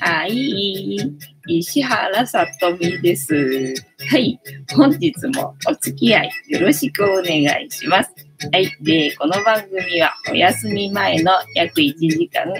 はい。石原さとみです。はい。本日もお付き合いよろしくお願いします。はい。で、この番組はお休み前の約1時間、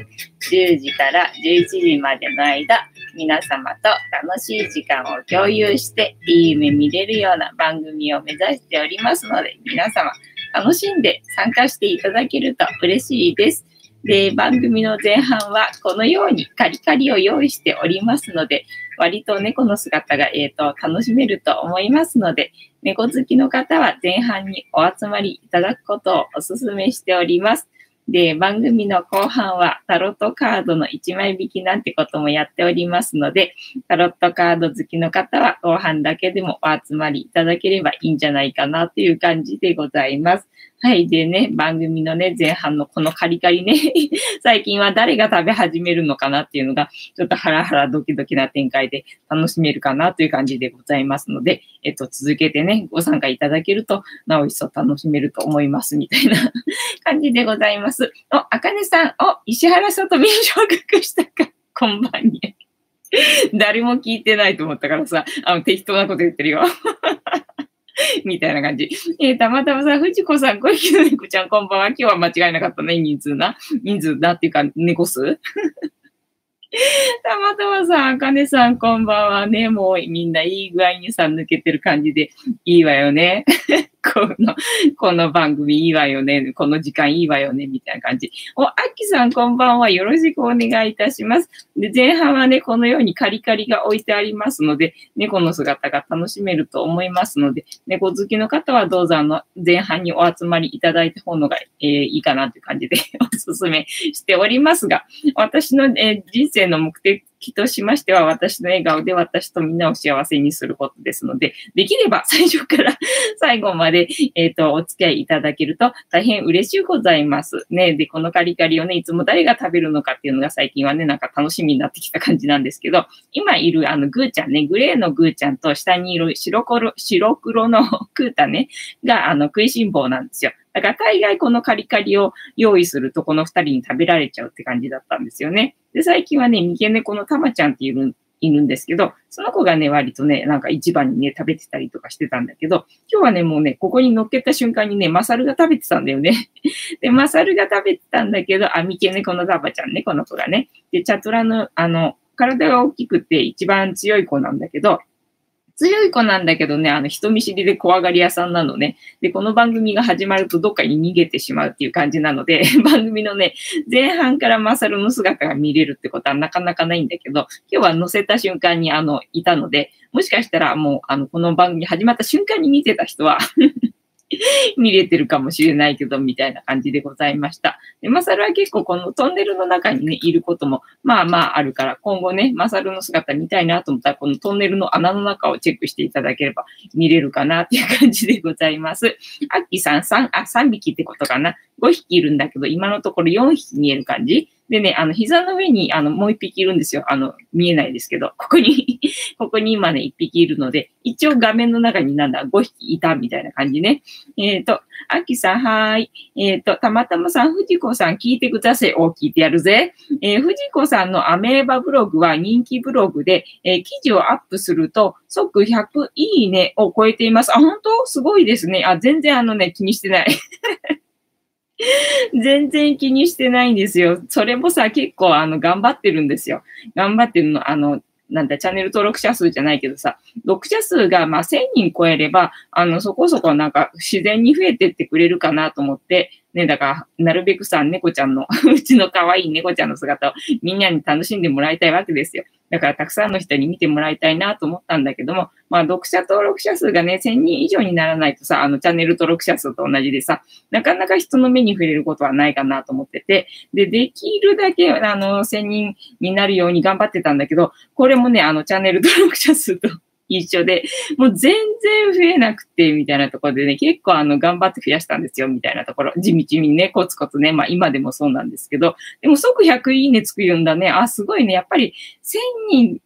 10時から11時までの間、皆様と楽しい時間を共有して、いい夢見れるような番組を目指しておりますので、皆様楽しんで参加していただけると嬉しいです。で、番組の前半はこのようにカリカリを用意しておりますので、割と猫の姿が、えーと、楽しめると思いますので、猫好きの方は前半にお集まりいただくことをお勧めしております。で、番組の後半はタロットカードの1枚引きなんてこともやっておりますので、タロットカード好きの方は後半だけでもお集まりいただければいいんじゃないかなという感じでございます。はい。でね、番組のね、前半のこのカリカリね、最近は誰が食べ始めるのかなっていうのが、ちょっとハラハラドキドキな展開で楽しめるかなという感じでございますので、えっと、続けてね、ご参加いただけると、なお一層楽しめると思いますみたいな 感じでございます。お、あかねさん、お、石原さんとみ昇格したか、こんばんに。誰も聞いてないと思ったからさ、あの、適当なこと言ってるよ。みたいな感じ。えー、たまたまさ、藤子さん、小池の猫ちゃん、こんばんは。今日は間違いなかったね、人数な。人数だっていうか、猫数 たまたまさん、あかねさん、こんばんはね。もうみんないい具合にさ、抜けてる感じでいいわよね。この、この番組いいわよね。この時間いいわよね。みたいな感じ。お、あきさん、こんばんは。よろしくお願いいたします。で、前半はね、このようにカリカリが置いてありますので、猫の姿が楽しめると思いますので、猫好きの方はどうぞあの、前半にお集まりいただいた方のが、えー、いいかなという感じで お勧めしておりますが、私の、えー、人生の目的気としましては、私の笑顔で私とみんなを幸せにすることですので、できれば最初から 最後まで、えっ、ー、と、お付き合いいただけると大変嬉しいございます。ね。で、このカリカリをね、いつも誰が食べるのかっていうのが最近はね、なんか楽しみになってきた感じなんですけど、今いるあのグーちゃんね、グレーのグーちゃんと下にいる白黒白黒の クータね、があの食いしん坊なんですよ。だから大概このカリカリを用意するとこの二人に食べられちゃうって感じだったんですよね。で、最近はね、三毛猫のたまちゃんっているいるんですけど、その子がね、割とね、なんか一番にね、食べてたりとかしてたんだけど、今日はね、もうね、ここに乗っけた瞬間にね、マサルが食べてたんだよね。で、マサルが食べてたんだけど、あ、三毛猫のタバちゃんね、この子がね。で、チャトラの、あの、体が大きくて一番強い子なんだけど、強い子なんだけどね、あの、人見知りで怖がり屋さんなのね。で、この番組が始まるとどっかに逃げてしまうっていう感じなので、番組のね、前半からマサルの姿が見れるってことはなかなかないんだけど、今日は載せた瞬間にあの、いたので、もしかしたらもう、あの、この番組始まった瞬間に見てた人は 見れてるかもしれないけど、みたいな感じでございました。で、マサルは結構このトンネルの中にね、いることも、まあまああるから、今後ね、マサルの姿見たいなと思ったら、このトンネルの穴の中をチェックしていただければ見れるかなっていう感じでございます。アッキーさん3、あ、3匹ってことかな。5匹いるんだけど、今のところ4匹見える感じでね、あの、膝の上に、あの、もう一匹いるんですよ。あの、見えないですけど、ここにここに今ね、一匹いるので、一応画面の中になんだ、5匹いたみたいな感じね。えっ、ー、と、あきさん、はーい。えっ、ー、と、たまたまさん、藤子さん、聞いてください。お、聞いてやるぜ。えー、藤子さんのアメーバブログは人気ブログで、えー、記事をアップすると、即100いいねを超えています。あ、本当？すごいですね。あ、全然あのね、気にしてない。全然気にしてないんですよ。それもさ、結構あの、頑張ってるんですよ。頑張ってるの、あの、なんだ、チャンネル登録者数じゃないけどさ、読者数がまあ1000人超えれば、あの、そこそこなんか自然に増えてってくれるかなと思って、ね、だから、なるべくさ、猫ちゃんの うちの可愛い猫ちゃんの姿をみんなに楽しんでもらいたいわけですよ。だからたくさんの人に見てもらいたいなと思ったんだけども、まあ読者登録者数がね、1000人以上にならないとさ、あのチャンネル登録者数と同じでさ、なかなか人の目に触れることはないかなと思ってて、で、できるだけあの1000人になるように頑張ってたんだけど、これもね、あのチャンネル登録者数と一緒で、もう全然増えなくて、みたいなところでね、結構あの、頑張って増やしたんですよ、みたいなところ。地道にね、コツコツね、まあ今でもそうなんですけど、でも即100いいねつくんだね。あ、すごいね。やっぱり1000人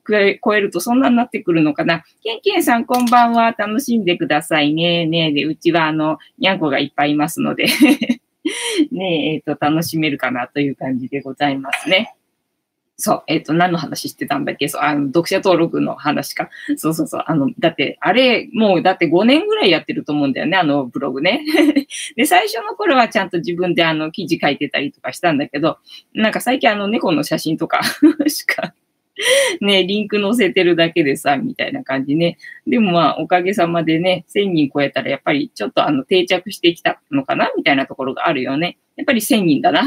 超えるとそんなになってくるのかな。ケンケンさんこんばんは。楽しんでくださいね。ねで、うちはあの、にゃんこがいっぱいいますので ねえ、えっ、ー、と、楽しめるかなという感じでございますね。そう、えっ、ー、と、何の話してたんだっけ？そう、あの、読者登録の話か？そうそうそう。あの、だって、あれ、もう、だって5年ぐらいやってると思うんだよね、あのブログね。で、最初の頃はちゃんと自分であの、記事書いてたりとかしたんだけど、なんか最近あの、猫の写真とか しか ね、リンク載せてるだけでさ、みたいな感じね。でもまあ、おかげさまでね、1000人超えたらやっぱりちょっとあの定着してきたのかなみたいなところがあるよね。やっぱり1000人だな。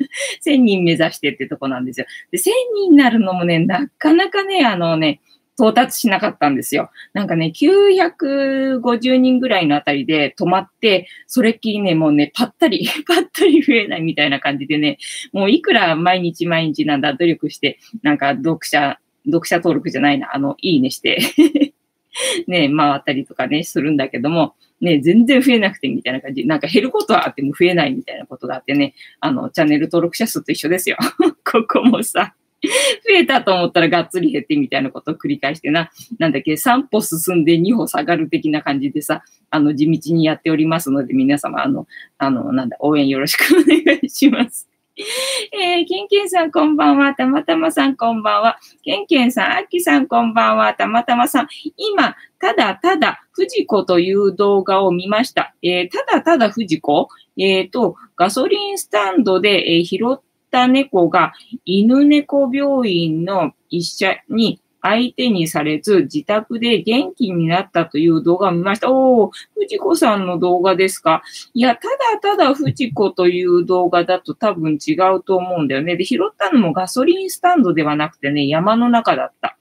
1000人目指してってとこなんですよ。で、1000人になるのもね、なかなかね、あのね、到達しなかったんですよ。なんかね、950人ぐらいのあたりで止まって、それっきりね、もうね、ぱったり、ぱったり増えないみたいな感じでね、もういくら毎日毎日なんだ、努力して、なんか読者、読者登録じゃないな、あの、いいねして ね、回ったりとかね、するんだけども、ね、全然増えなくてみたいな感じ。なんか減ることはあっても増えないみたいなことがあってね、あの、チャンネル登録者数と一緒ですよ。ここもさ、増えたと思ったらがっつり減ってみたいなことを繰り返してな、なんだっけ、3歩進んで2歩下がる的な感じでさ、あの、地道にやっておりますので、皆様、あの、あの、なんだ、応援よろしくお願いします。えー、ケンケンさんこんばんは。たまたまさんこんばんは。ケンケンさん、アッキさんこんばんは。たまたまさん。今、ただただ、藤子という動画を見ました。えー、ただただ藤子？えっ、ー、と、ガソリンスタンドで、えー、拾っった猫が犬猫病院の医者に相手にされず、自宅で元気になったという動画を見ました。おー、藤子さんの動画ですか？いや、ただただ藤子という動画だと多分違うと思うんだよね。で、拾ったのもガソリンスタンドではなくてね、山の中だった。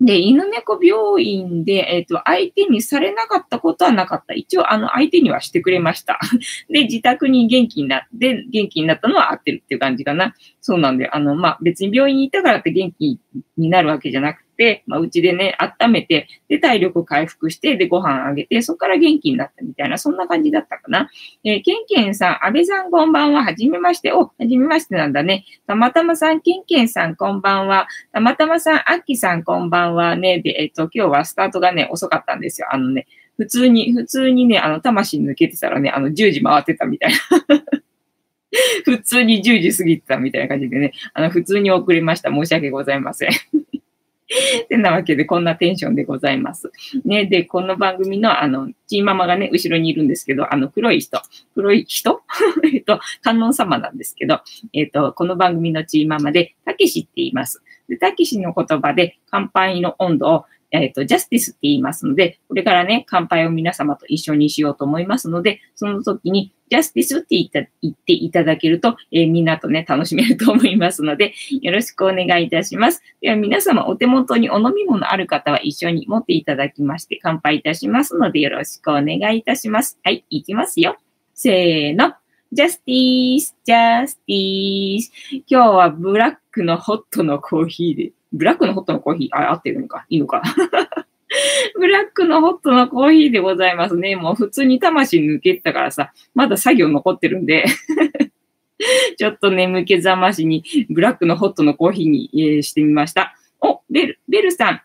で、犬猫病院で、えっ、ー、と、相手にされなかったことはなかった。一応、あの、相手にはしてくれました。で、自宅に元気になって、元気になったのは合ってるっていう感じかな。そうなんで、あの、まあ、別に病院にいたからって元気になるわけじゃなく、まあ、うちでね、温めて、で、体力回復して、で、ご飯あげて、そこから元気になったみたいな、そんな感じだったかな。えー、ケンケンさん、安倍さんこんばんは、はじめまして。お、はじめましてなんだね。たまたまさん、ケンケンさんこんばんは。たまたまさん、アッキさんこんばんはね。で、えっ、ー、と、今日はスタートがね、遅かったんですよ。あのね、普通に、普通にね、あの、魂抜けてたらね、あの、10時回ってたみたいな。普通に10時過ぎてたみたいな感じでね、あの、普通に遅れました。申し訳ございません。てなわけで、こんなテンションでございます。ね、で、この番組の、あの、ちーママがね、後ろにいるんですけど、あの、黒い人、黒い人？えっと、観音様なんですけど、えっと、この番組のちーママで、たけしって言います。で、たけしの言葉で、乾杯の温度をえっ、ー、と、ジャスティスって言いますので、これからね、乾杯を皆様と一緒にしようと思いますので、その時に、ジャスティスって言った言っていただけると、えー、みんなとね、楽しめると思いますので、よろしくお願いいたします。では、皆様お手元にお飲み物ある方は一緒に持っていただきまして、乾杯いたしますので、よろしくお願いいたします。はい、いきますよ。せーの。ジャスティース、ジャスティース。今日はブラックのホットのコーヒーでブラックのホットのコーヒー、あ、合ってるのかいいのか ブラックのホットのコーヒーでございますね。もう普通に魂抜けてたからさ、まだ作業残ってるんで ちょっと眠気覚ましにブラックのホットのコーヒーに、えー、してみました。お、ベル、ベルさん。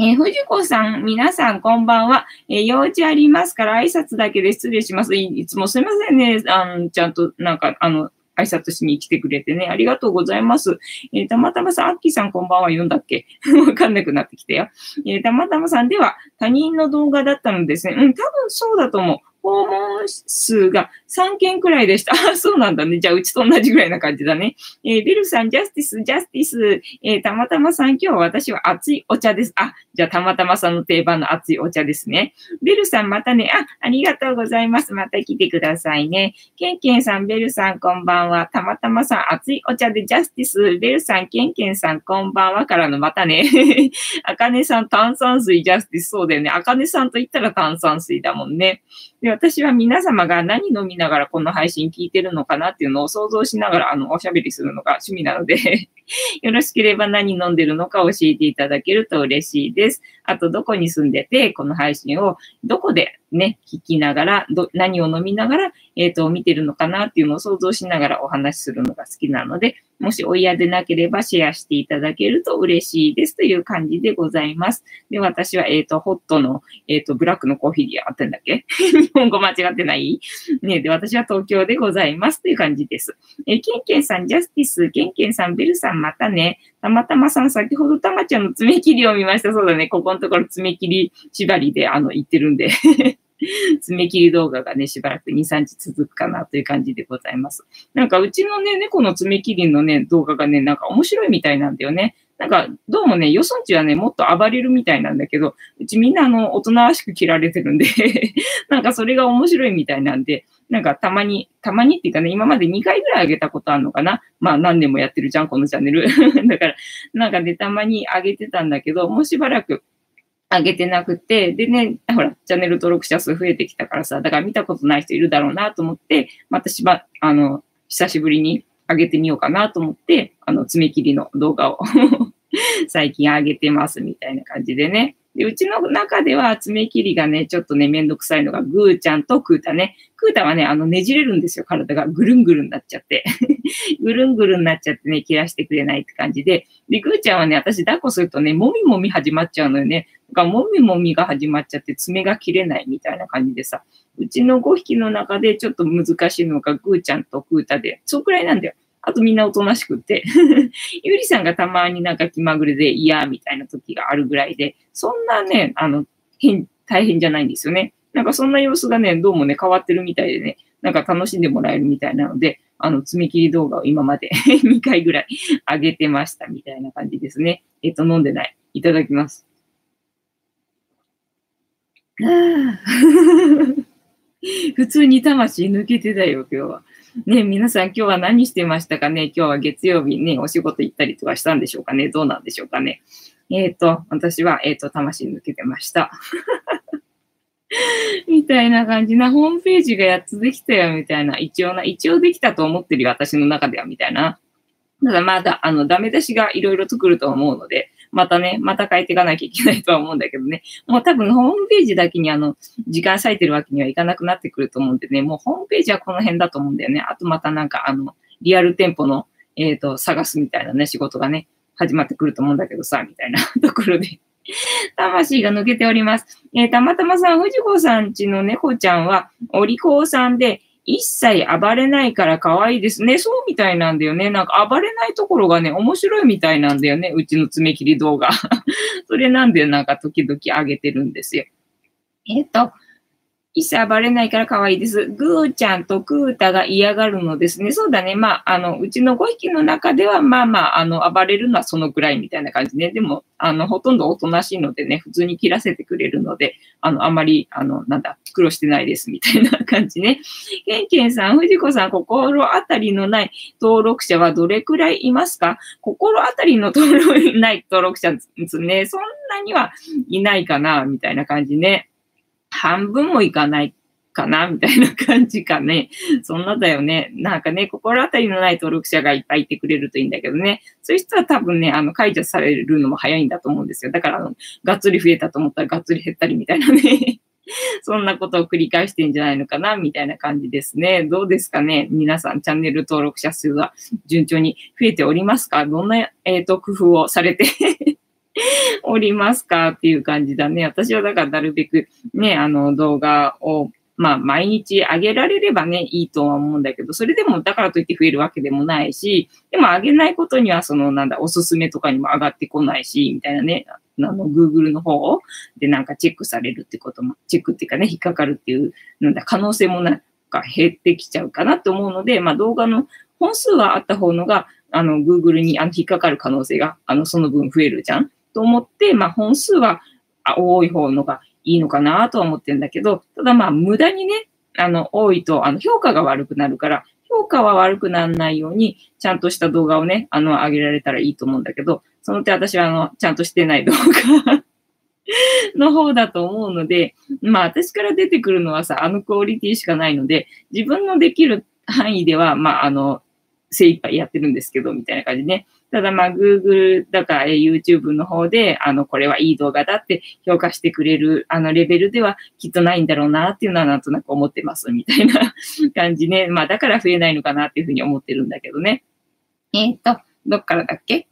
えー、藤子さん、皆さんこんばんは。えー、用事ありますから挨拶だけで失礼します。いいつもすいませんね。あの、ちゃんと、なんか、あの、挨拶しに来てくれてね、ありがとうございます。えー、たまたまさん、アッキーさんこんばんは読んだっけ？わかんなくなってきたよ。えー、たまたまさんでは他人の動画だったのですね。うん、多分そうだと思う。訪問数が3件くらいでした。あ、そうなんだね。じゃあ、うちと同じぐらいな感じだね。えー、ビルさん、ジャスティス、ジャスティス。えー、たまたまさん、今日は私は熱いお茶です。あ、じゃあ、たまたまさんの定番の熱いお茶ですね。ビルさん、またね。あ、ありがとうございます。また来てくださいね。ケンケンさん、ベルさん、こんばんは。たまたまさん、熱いお茶でジャスティス。ベルさん、ケンケンさん、こんばんは。からのまたね。あかねさん、炭酸水、ジャスティス。そうだよね。あかねさんと言ったら炭酸水だもんね。で、私は皆様が何飲みながらこの配信聞いてるのかなっていうのを想像しながら、あの、おしゃべりするのが趣味なので よろしければ何飲んでるのか教えていただけると嬉しいです。あと、どこに住んでて、この配信をどこでね、聞きながら、ど、何を飲みながら、えっ、ー、と、見てるのかなっていうのを想像しながらお話しするのが好きなので、もしお嫌でなければシェアしていただけると嬉しいですという感じでございます。で、私は、えっ、ー、と、ホットの、えっ、ー、と、ブラックのコーヒーであってんだっけ？日本語間違ってない？ねで、私は東京でございますという感じです。えー、ケンケンさん、ジャスティス、ケンケンさん、ベルさん、またね。たまたまさん、先ほどたまちゃんの爪切りを見ました。そうだね。ここのところ爪切り縛りで、あの、言ってるんで 爪切り動画がね、しばらく2、3日続くかなという感じでございます。なんか、うちのね、猫の爪切りのね、動画がね、なんか面白いみたいなんだよね。なんか、どうもね、よそんちはね、もっと暴れるみたいなんだけど、うちみんなあの、大人らしく切られてるんで なんかそれが面白いみたいなんで、なんかたまに、たまにっていうかね、今まで2回ぐらい上げたことあるのかなまあ何年もやってるじゃん、このチャンネル。だから、なんかね、たまに上げてたんだけど、もうしばらく上げてなくて、でね、ほら、チャンネル登録者数増えてきたからさ、だから見たことない人いるだろうなと思って、またしば、あの、久しぶりに上げてみようかなと思って、あの、爪切りの動画を 最近上げてますみたいな感じでね。で、うちの中では爪切りがね、ちょっとね、めんどくさいのが、ぐーちゃんとクータね。クータはね、あの、ねじれるんですよ、体が。ぐるんぐるんなっちゃって。ぐるんぐるんなっちゃってね、切らしてくれないって感じで。で、ぐーちゃんはね、私抱っこするとね、もみもみ始まっちゃうのよね。だから、もみもみが始まっちゃって、爪が切れないみたいな感じでさ。うちの5匹の中でちょっと難しいのが、ぐーちゃんとクータで、そくらいなんだよ。あとみんなおとなしくて。ゆりさんがたまになんか気まぐれで嫌みたいな時があるぐらいで、そんなね、あの、変、大変じゃないんですよね。なんかそんな様子がね、どうもね、変わってるみたいでね、なんか楽しんでもらえるみたいなので、あの、爪切り動画を今まで 2回ぐらい上げてましたみたいな感じですね。えっと、飲んでない。いただきます。普通に魂抜けてたよ、今日は。ね、皆さん今日は何してましたかね？今日は月曜日ね、お仕事行ったりとかしたんでしょうかね？どうなんでしょうかね？えっ、ー、と、私は、えっ、ー、と、魂抜けてました。みたいな感じな、ホームページが8つできたよ、みたいな。一応な、一応できたと思ってるよ、私の中では、みたいな。ただまだ、あの、ダメ出しがいろいろ作ると思うので、またね、また変えていかなきゃいけないとは思うんだけどね。もう多分ホームページだけにあの、時間割いてるわけにはいかなくなってくると思うんでね、もうホームページはこの辺だと思うんだよね。あとまたなんかあの、リアル店舗の、えっ、ー、と、探すみたいなね、仕事がね、始まってくると思うんだけどさ、みたいなところで魂が抜けております。えー、たまたまさん、藤子さんちの猫ちゃんは、お利口さんで、一切暴れないから可愛いですね。そうみたいなんだよね。なんか暴れないところがね、面白いみたいなんだよね。うちの爪切り動画。それなんでなんか時々上げてるんですよ。えっ、と、一切暴れないから可愛いです。グーちゃんとクータが嫌がるのですね。そうだね。まあ、あの、うちの5匹の中では、まあまあ、あの、暴れるのはそのくらいみたいな感じね。でも、あの、ほとんどおとなしいのでね、普通に切らせてくれるので、あの、あまり、あの、なんだ、苦労してないです、みたいな感じね。ケンケンさん、藤子さん、心当たりのない登録者はどれくらいいますか？心当たりの登録ない登録者ですね。そんなにはいないかな、みたいな感じね。半分もいかないかなみたいな感じかね。そんなだよね。なんかね、心当たりのない登録者がいっぱいいてくれるといいんだけどね。そういう人は多分ね、あの、解除されるのも早いんだと思うんですよ。だから、あの、がっつり増えたと思ったらがっつり減ったりみたいなね。そんなことを繰り返してんじゃないのかなみたいな感じですね。どうですかね皆さん、チャンネル登録者数は順調に増えておりますか？どんな、えっ、ー、と、工夫をされて おりますかっていう感じだね。私はだからなるべくね、あの動画をまあ、毎日上げられればね、いいとは思うんだけど、それでもだからといって増えるわけでもないし、でも上げないことには、その、なんだ、おすすめとかにも上がってこないし、みたいなね、あの、Google の方でなんかチェックされるってことも、チェックっていうかね、引っかかるっていう、なんだ、可能性もなんか減ってきちゃうかなって思うので、まあ、動画の本数はあった方のが、あの、Google にあの引っかかる可能性が、あの、その分増えるじゃんと思って、まあ、本数は多い方のがいいのかなとは思ってるんだけど、ただまあ、無駄にね、あの、多いと、あの、評価が悪くなるから、評価は悪くならないように、ちゃんとした動画をね、あの、上げられたらいいと思うんだけど、その点私は、あの、ちゃんとしてない動画 の方だと思うので、まあ、私から出てくるのはさ、あのクオリティしかないので、自分のできる範囲では、まあ、あの、精一杯やってるんですけど、みたいな感じね。ただまあ Google だか YouTube の方で、あの、これはいい動画だって評価してくれる、あのレベルではきっとないんだろうなっていうのはなんとなく思ってます、みたいな 感じね。まあだから増えないのかなっていうふうに思ってるんだけどね。えっ、ー、と、どっからだっけ？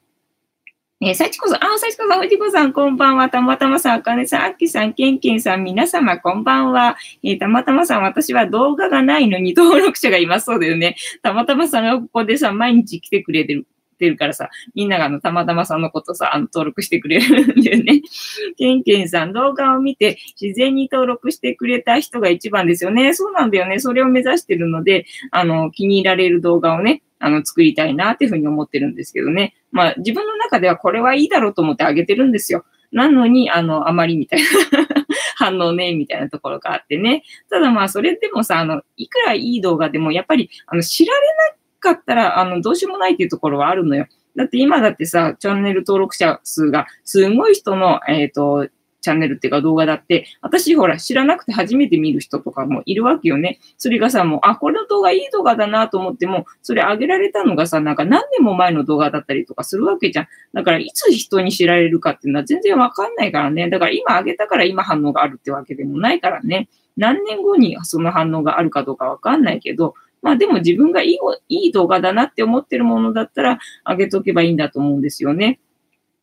えー、幸子さん、あ、幸子さん、藤子さん、こんばんは。たまたまさん、あかねさん、あっきさん、けんけんさん、皆様、こんばんは。えー、たまたまさん、私は動画がないのに登録者がいます。そうだよね。たまたまさんがここでさ、毎日来てくれてるてるからさ、みんながあの、たまたまさんのことさ、あの、登録してくれるんだよね。ケンケンさん、動画を見て自然に登録してくれた人が一番ですよね。そうなんだよね。それを目指してるので、あの、気に入られる動画をね、あの、作りたいなっていうふうに思ってるんですけどね。まあ、自分の中ではこれはいいだろうと思ってあげてるんですよ。なのに、あの、あまりみたいな 反応ね、みたいなところがあってね。ただまあ、それでもさ、あの、いくらいい動画でも、やっぱり、あの、知られなかったら、あの、どうしようもないっていうところはあるのよ。だって今だってさ、チャンネル登録者数がすごい人の、えっ、ー、と、チャンネルっていうか動画だって、私ほら知らなくて初めて見る人とかもいるわけよね。それがさ、もう、あ、これの動画いい動画だなと思っても、それ上げられたのがさ、なんか何年も前の動画だったりとかするわけじゃん。だから、いつ人に知られるかっていうのは全然わかんないからね。だから今上げたから今反応があるってわけでもないからね。何年後にその反応があるかどうかわかんないけど、まあでも自分がいいいい動画だなって思ってるものだったら上げとけばいいんだと思うんですよね。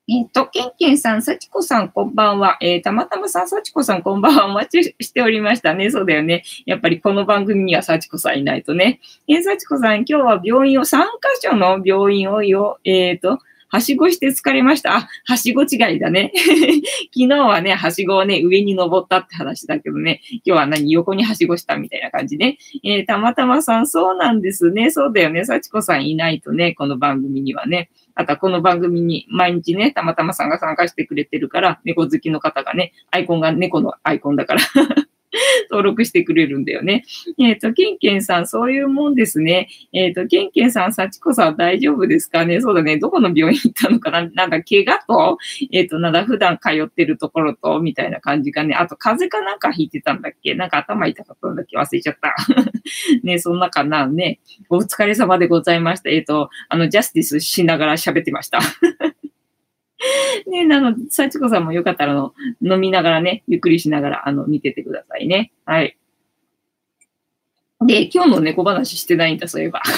えっ、と、ケンケンさん、さちこさん、こんばんは。えー、たまたまさん、さちこさん、こんばんは。お待ちしておりましたね。そうだよね。やっぱりこの番組にはさちこさんいないとね。えー、さちこさん、今日は病院を、3カ所の病院をよ、えっ、ー、と、はしごして疲れました。あ、はしご違いだね。昨日はね、はしごをね、上に登ったって話だけどね、今日は何、横にはしごしたみたいな感じね。えー、たまたまさん、そうなんですね。そうだよね。幸子さんいないとね、この番組にはね。あとはこの番組に毎日ね、たまたまさんが参加してくれてるから、猫好きの方がね、アイコンが猫のアイコンだから 登録してくれるんだよね。えっ、ー、と、ケンケンさん、そういうもんですね。えっ、ー、と、ケンケンさん、幸子さん大丈夫ですかね？そうだね。どこの病院行ったのかな？なんか、怪我と、えっ、ー、と、なんだ、普段通ってるところと、みたいな感じかね。あと、風邪かなんか引いてたんだっけ？なんか頭痛かったんだっけ？忘れちゃった。ね、そんなかな？ね。お疲れ様でございました。えっ、と、あの、ジャスティスしながら喋ってました。ね、なので、幸子さんもよかったらの、飲みながらね、ゆっくりしながら、あの、見ててくださいね。はい。で、今日の猫話してないんだ、そういえば。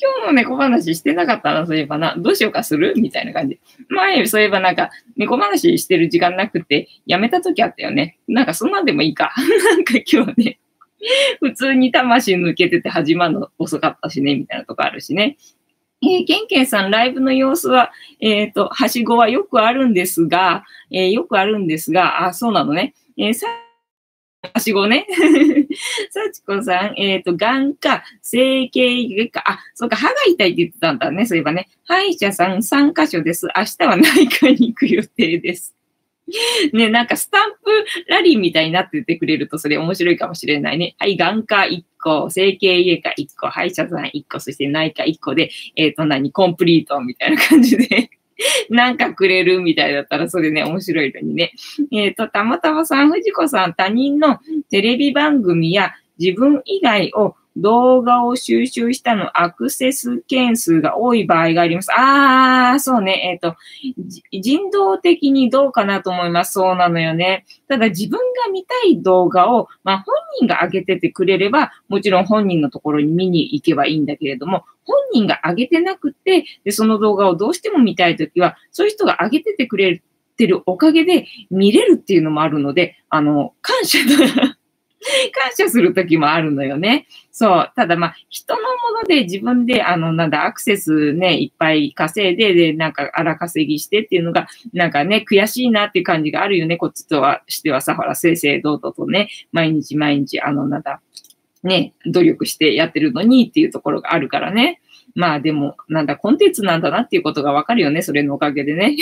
今日の猫話してなかったな、そういえばな。どうしようかする？みたいな感じ。前、そういえばなんか、猫話してる時間なくて、やめた時あったよね。なんかそんなんでもいいか。なんか今日ね、普通に魂抜けてて始まるの遅かったしね、みたいなとこあるしね。えー、ケンケンさん、ライブの様子は、えっ、ー、と、はしごはよくあるんですが、えー、よくあるんですが、あ、そうなのね。えー、さ、はしごね。さちこさん、えっ、ー、と、眼科、整形外科、あ、そうか、歯が痛いって言ってたんだね、そういえばね。歯医者さん3カ所です。明日は内科に行く予定です。ね、なんかスタンプラリーみたいになっててくれるとそれ面白いかもしれないね。はい、眼科1個、整形外科1個、歯医者さん1個、そして内科1個で、えっ、ー、と何、コンプリートみたいな感じで なんかくれるみたいだったら、それね、面白いのにね。えっ、ー、と、たまたまさん、藤子さん、他人のテレビ番組や自分以外を動画を収集したのアクセス件数が多い場合があります。ああ、そうね。えっ、ー、と、人道的にどうかなと思います。そうなのよね。ただ自分が見たい動画を、まあ本人が上げててくれれば、もちろん本人のところに見に行けばいいんだけれども、本人が上げてなくて、で、その動画をどうしても見たいときは、そういう人が上げててくれてるおかげで見れるっていうのもあるので、あの、感謝。感謝するときもあるのよね。そう。ただまあ、人のもので自分で、あの、なんだ、アクセスね、いっぱい稼いで、で、なんか荒稼ぎしてっていうのが、なんかね、悔しいなっていう感じがあるよね。こっちとはしてはさ、ほら、正々堂々とね、毎日毎日、あの、なんだ、ね、努力してやってるのにっていうところがあるからね。まあでも、なんだ、コンテンツなんだなっていうことがわかるよね。それのおかげでね。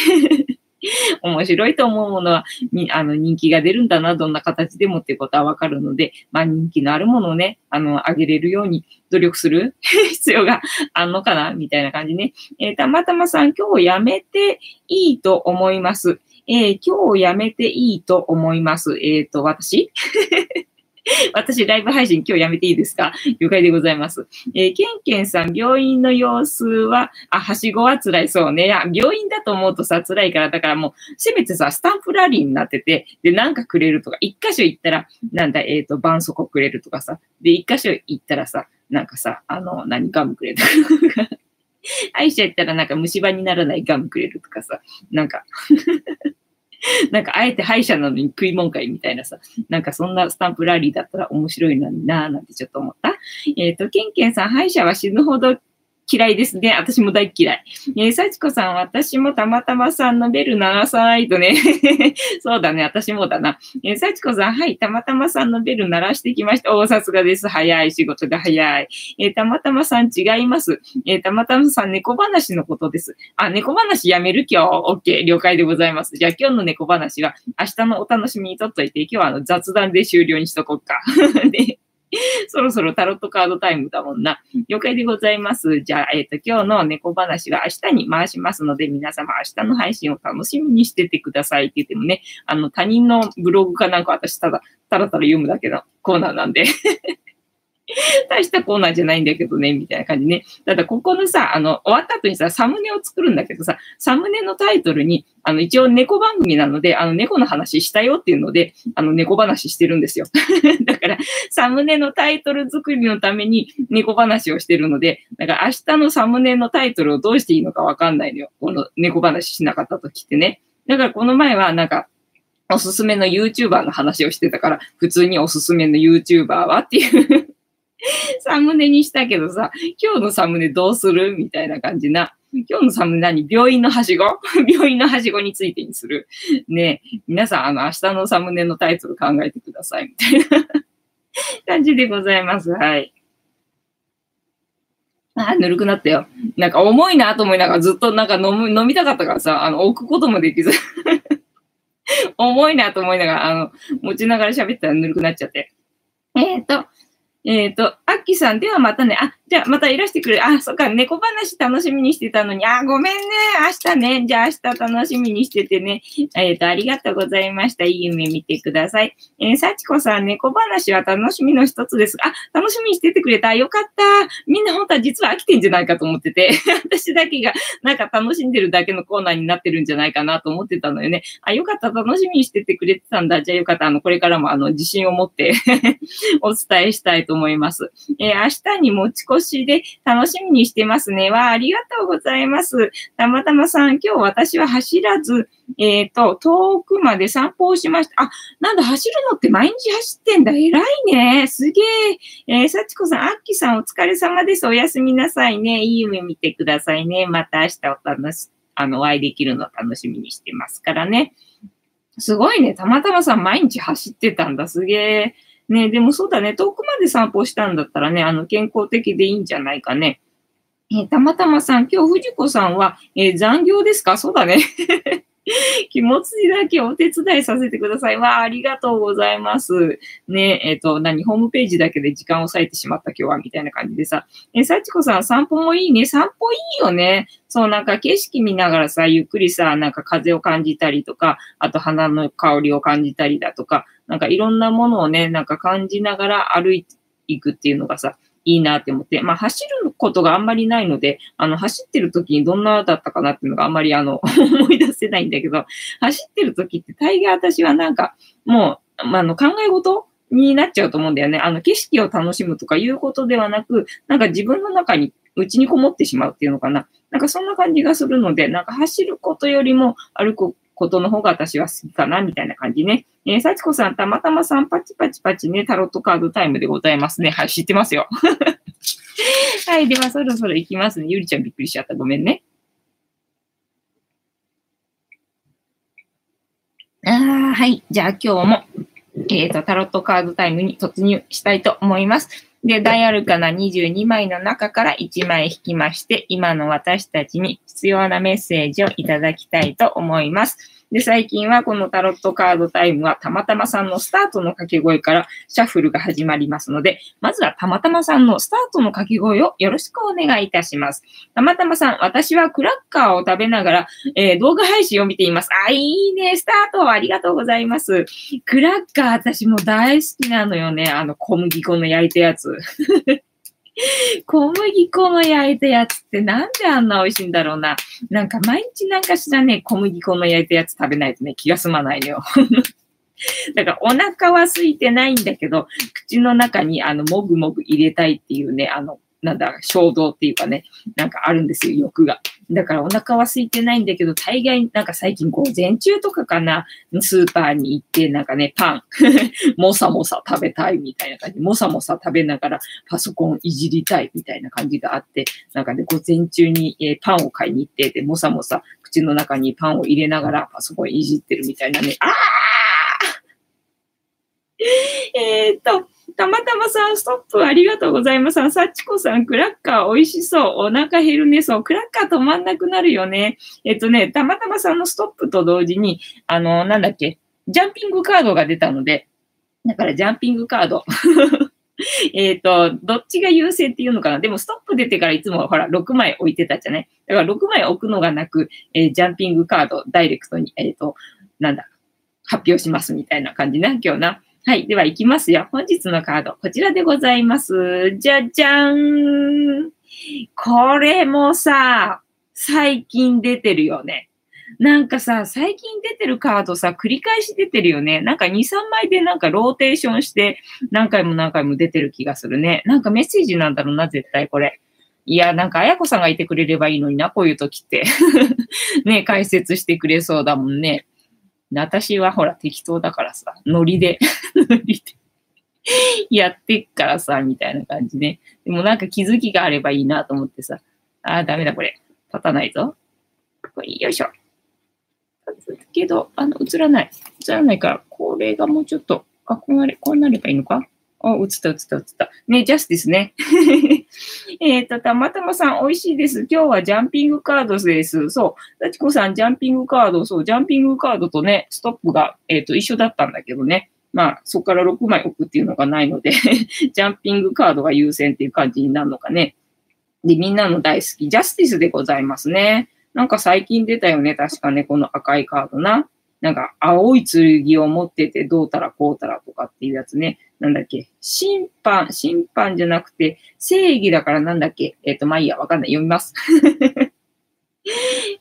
面白いと思うものは、あの、人気が出るんだな、どんな形でもっていうことはわかるので、まあ、人気のあるものをね、あの、あげれるように努力する 必要が あんのかな、みたいな感じね。えー、たまたまさん、今日やめていいと思います。えー、今日やめていいと思います。えっ、ー、と、私？私、ライブ配信今日やめていいですか？了解でございます。えー、ケンケンさん、病院の様子は、あ、はしごは辛いそうね。病院だと思うとさ、辛いから、だからもう、せめてさ、スタンプラリーになってて、で、なんかくれるとか、一箇所行ったら、なんだ、えっ、ー、と、絆創膏くれるとかさ、で、一箇所行ったらさ、なんかさ、あの、何ガムくれるとか。歯医者行ったらなんか虫歯にならないガムくれるとかさ、なんか なんか、あえて歯医者なのに食い物会みたいなさ、なんかそんなスタンプラリーだったら面白いのになぁなんてちょっと思った。えっ、ー、と、ケンケンさん、歯医者は死ぬほど嫌いですね。私も大嫌い。えー、幸子さん、私もたまたまさんのベル鳴らさないとね。そうだね。私もだな。えー、幸子さん、はい。たまたまさんのベル鳴らしてきました。おー、さすがです。早い。仕事が早い。えー、たまたまさん違います。えー、たまたまさん、猫話のことです。あ、猫話やめる今日。オッケー。了解でございます。じゃあ今日の猫話は明日のお楽しみにとっといて、今日はあの雑談で終了にしとこうか。で そろそろタロットカードタイムだもんな。了解でございます。じゃあ、えっ、ー、と、今日の猫話は明日に回しますので、皆様明日の配信を楽しみにしててくださいって言ってもね、あの、他人のブログかなんか私ただ、たらたら読むだけのコーナーなんで 大したコーナーじゃないんだけどね、みたいな感じね。ただ、ここのさ、あの、終わった後にさ、サムネを作るんだけどさ、サムネのタイトルに、あの、一応猫番組なので、あの、猫の話したよっていうので、あの、猫話してるんですよ。だから、サムネのタイトル作りのために猫話をしてるので、だから明日のサムネのタイトルをどうしていいのかわかんないのよ。この猫話しなかった時ってね。だからこの前はなんか、おすすめの YouTuber の話をしてたから、普通におすすめの YouTuber はっていう サムネにしたけどさ、今日のサムネどうするみたいな感じな。今日のサムネ何？病院のはしご？病院のはしごについてにする。ね皆さん、あの、明日のサムネのタイトル考えてください。みたいな感じでございます。はい。あ、ぬるくなったよ。なんか重いなと思いながらずっとなんか飲む、飲みたかったからさ、あの、置くこともできず 重いなと思いながら、あの、持ちながら喋ったらぬるくなっちゃって。えっ、ー、と、えっ、ー、と、アッキーさん、ではまたね。あ、じゃあまたいらしてくれ。あ、そっか、猫話楽しみにしてたのに。あ、ごめんね。明日ね。じゃあ明日楽しみにしててね。えっ、ー、と、ありがとうございました。いい夢見てください。えー、幸子さん、猫話は楽しみの一つです。あ、楽しみにしててくれた。よかった。みんな本当は実は飽きてんじゃないかと思ってて。私だけがなんか楽しんでるだけのコーナーになってるんじゃないかなと思ってたのよね。あ、よかった。楽しみにしててくれてたんだ。じゃあよかった。あの、これからもあの、自信を持って お伝えしたいと思います。えー、明日に持ち越しで楽しみにしてますね。わあ、りがとうございます。たまたまさん、今日私は走らず、えっ、ー、と、遠くまで散歩をしました。あ、なんだ、走るのって毎日走ってんだ。偉いね。すげえ。えー、幸子さん、あっきさん、お疲れ様です。おやすみなさいね。いい夢見てくださいね。また明日お楽し、あの、お会いできるの楽しみにしてますからね。すごいね。たまたまさん、毎日走ってたんだ。すげえ。ね、でもそうだね、遠くまで散歩したんだったらね、あの、健康的でいいんじゃないかね。えー、たまたまさん、今日藤子さんは、えー、残業ですか？そうだね。気持ちだけお手伝いさせてください。わあ、ありがとうございます。ねえ、っ、ー、と、何、ホームページだけで時間を割いてしまった今日は、みたいな感じでさ。え幸子さん、散歩もいいね。散歩いいよね。そう、なんか景色見ながらさ、ゆっくりさ、なんか風を感じたりとか、あと花の香りを感じたりだとか、なんかいろんなものをね、なんか感じながら歩いていくっていうのがさ、いいなって思って、まあ走ることがあんまりないので、あの走ってる時にどんなだったかなっていうのがあんまりあの 思い出せないんだけど、走ってる時って大概私はなんかもう、まあ、の考え事になっちゃうと思うんだよね。あの景色を楽しむとかいうことではなく、なんか自分の中に内にこもってしまうっていうのかな。なんかそんな感じがするので、なんか走ることよりも歩くことの方が私は好きかな、みたいな感じね。えー、幸子さん、たまたまさん、パチパチパチね、タロットカードタイムでございますね。はい、知ってますよ。はい、ではそろそろ行きますね。ゆりちゃんびっくりしちゃった。ごめんね。ああ、はい。じゃあ今日も、えっ、ー、と、タロットカードタイムに突入したいと思います。で、ダイアルカナ22枚の中から1枚引きまして、今の私たちに必要なメッセージをいただきたいと思います。で、最近はこのタロットカードタイムはたまたまさんのスタートの掛け声からシャッフルが始まりますので、まずはたまたまさんのスタートの掛け声をよろしくお願いいたします。たまたまさん、私はクラッカーを食べながら、えー、動画配信を見ています。あ、いいね。スタートありがとうございます。クラッカー私も大好きなのよね。あの小麦粉の焼いたやつ。小麦粉の焼いたやつってなんであんな美味しいんだろうな。なんか毎日なんかしらね、小麦粉の焼いたやつ食べないとね、気が済まないのよ。だからお腹は空いてないんだけど、口の中にあの、もぐもぐ入れたいっていうね、あの、なんだ、衝動っていうかね、なんかあるんですよ、欲が。だからお腹は空いてないんだけど、大概なんか最近午前中とかかな、スーパーに行って、なんかね、パン、もさもさ食べたいみたいな感じ、もさもさ食べながらパソコンいじりたいみたいな感じがあって、なんかね、午前中に、えー、パンを買いに行って、で、もさもさ口の中にパンを入れながらパソコンいじってるみたいなね、あー！えっと、たまたまさん、ストップありがとうございます。さちこさん、クラッカー美味しそう。お腹減るね。そう。クラッカー止まんなくなるよね。えっとね、たまたまさんのストップと同時に、あの、なんだっけ、ジャンピングカードが出たので、だからジャンピングカード。えっと、どっちが優先っていうのかなでも、ストップ出てからいつもほら、6枚置いてたじゃないだから6枚置くのがなく、えー、ジャンピングカード、ダイレクトに、えっ、ー、と、なんだ、発表しますみたいな感じな、今日な。はい。では、行きますよ。本日のカード、こちらでございます。じゃじゃーん。これもさ、最近出てるよね。なんかさ、最近出てるカードさ、繰り返し出てるよね。なんか2、3枚でなんかローテーションして、何回も何回も出てる気がするね。なんかメッセージなんだろうな、絶対これ。いや、なんか、あやこさんがいてくれればいいのにな、こういう時って。ね、解説してくれそうだもんね。私はほら適当だからさ、ノリで ノリでやってっからさ、みたいな感じね。でもなんか気づきがあればいいなと思ってさ、あーダメだこれ。立たないぞ。よいしょ。立つけど、あの、映らない。映らないから、これがもうちょっと、あ、こうなれ、こうなればいいのか？あ、映った、映った、映った。ね、ジャスティスね。えっと、たまたまさん、美味しいです。今日はジャンピングカードです。そう。幸子さん、ジャンピングカード、そう、ジャンピングカードとね、ストップが、えっ、ー、と、一緒だったんだけどね。まあ、そこから6枚置くっていうのがないので ジャンピングカードが優先っていう感じになるのかね。で、みんなの大好き、ジャスティスでございますね。なんか最近出たよね、確かね、この赤いカードな。なんか、青い剣を持っててどうたらこうたらとかっていうやつね。なんだっけ？審判、審判じゃなくて、正義だからなんだっけ？えっ、ー、と、まあいいや、わかんない。読みます。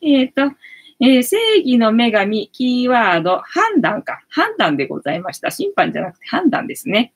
えっと、えー、正義の女神、キーワード、判断か。判断でございました。審判じゃなくて判断ですね。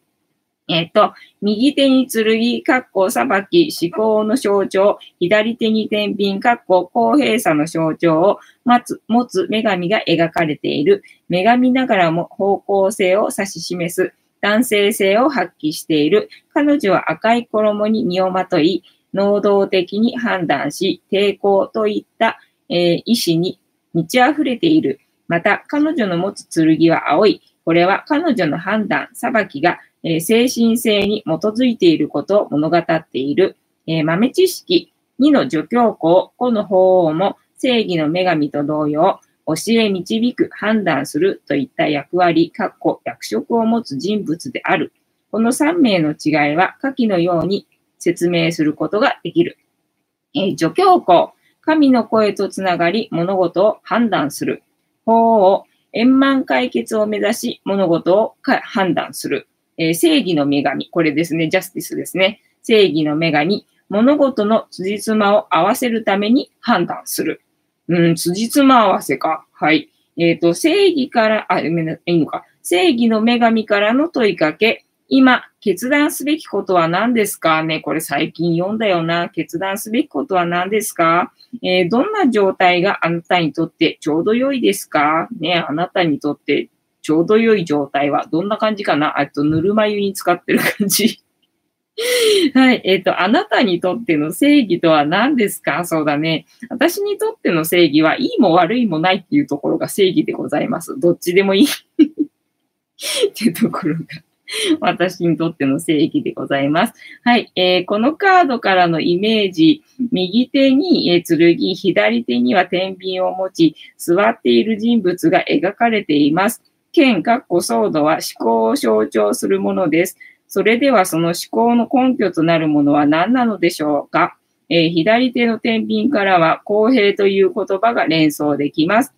えっ、ー、と、右手に剣、かっこ裁き、思考の象徴、左手に天秤、かっこ公平さの象徴を持つ、持つ女神が描かれている。女神ながらも方向性を指し示す。男性性を発揮している。彼女は赤い衣に身をまとい、能動的に判断し、抵抗といった、えー、意志に満ち溢れている。また、彼女の持つ剣は青い。これは彼女の判断、裁きがえ精神性に基づいていることを物語っている、え豆知識、2の助教校、5の法王も正義の女神と同様、教え導く、判断するといった役割、括弧役職を持つ人物である。この3名の違いは下記のように説明することができる。えー、助教校、神の声とつながり物事を判断する。法を円満解決を目指し物事を判断する。えー、正義の女神、これですね、ジャスティスですね。正義の女神、物事の辻褄を合わせるために判断する。うん、辻褄合わせか。はい。えっ、ー、と、正義から、あ、いいのか。正義の女神からの問いかけ。今、決断すべきことは何ですか？ねこれ最近読んだよな。決断すべきことは何ですか？えー、どんな状態があなたにとってちょうど良いですか？ねあなたにとってちょうど良い状態はどんな感じかな？あと、ぬるま湯に使ってる感じ。はい。えっ、ー、と、あなたにとっての正義とは何ですか？そうだね。私にとっての正義は、いいも悪いもないっていうところが正義でございます。どっちでもいい っていうところが私にとっての正義でございます。はい。えー、このカードからのイメージ、右手に、えー、剣、左手には天秤を持ち、座っている人物が描かれています。剣、かっこソードは思考を象徴するものです。それではその思考の根拠となるものは何なのでしょうか、えー、左手の天秤からは公平という言葉が連想できます。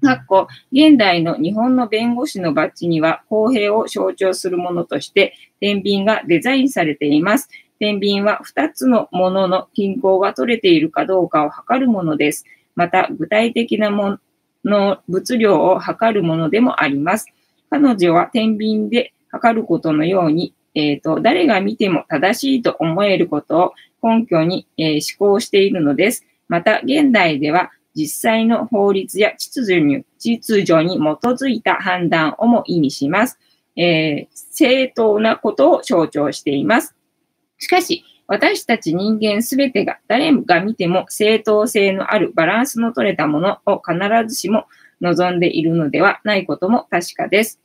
かっこ現代の日本の弁護士のバッジには公平を象徴するものとして天秤がデザインされています。天秤は2つのものの均衡が取れているかどうかを測るものです。また、具体的なもの物量を測るものでもあります。彼女は天秤で測ることのように、えっ、ー、と、誰が見ても正しいと思えることを根拠に、えー、思考しているのです。また、現代では実際の法律や秩序に秩序に基づいた判断をも意味します。えー、正当なことを象徴しています。しかし、私たち人間すべてが誰が見ても正当性のあるバランスの取れたものを必ずしも望んでいるのではないことも確かです。